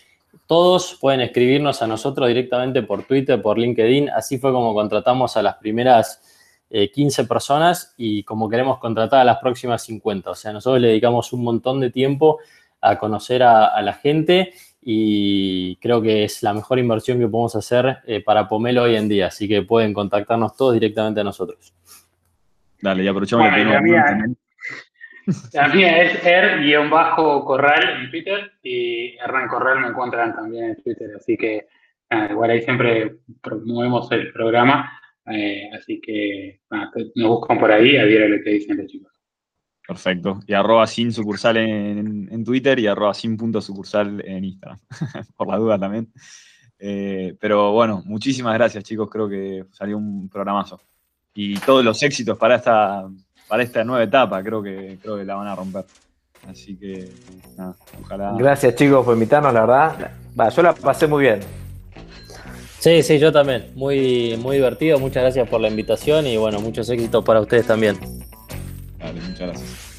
D: todos pueden escribirnos a nosotros directamente por Twitter, por LinkedIn. Así fue como contratamos a las primeras eh, 15 personas y como queremos contratar a las próximas 50. O sea, nosotros le dedicamos un montón de tiempo a conocer a, a la gente y creo que es la mejor inversión que podemos hacer eh, para Pomelo hoy en día. Así que pueden contactarnos todos directamente a nosotros.
C: dale, y aprovechamos
F: Bueno,
C: que
F: la mía-
C: también.
F: La mía es er-corral en Twitter y Hernán Corral me encuentran también en Twitter, así que nada, igual ahí siempre promovemos el programa, eh, así que nada, nos buscan por ahí, a lo que dicen los chicos.
C: Perfecto. Y arroba sin sucursal en, en Twitter y arroba sin punto sucursal en Instagram. Por la duda también. Eh, pero bueno, muchísimas gracias, chicos. Creo que salió un programazo. Y todos los éxitos para esta, para esta nueva etapa, creo que, creo que la van a romper. Así que, nada, ojalá.
E: Gracias chicos por invitarnos, la verdad. Va, yo la pasé muy bien.
D: Sí, sí, yo también. Muy, muy divertido. Muchas gracias por la invitación y bueno, muchos éxitos para ustedes también.
C: Dale, muchas gracias.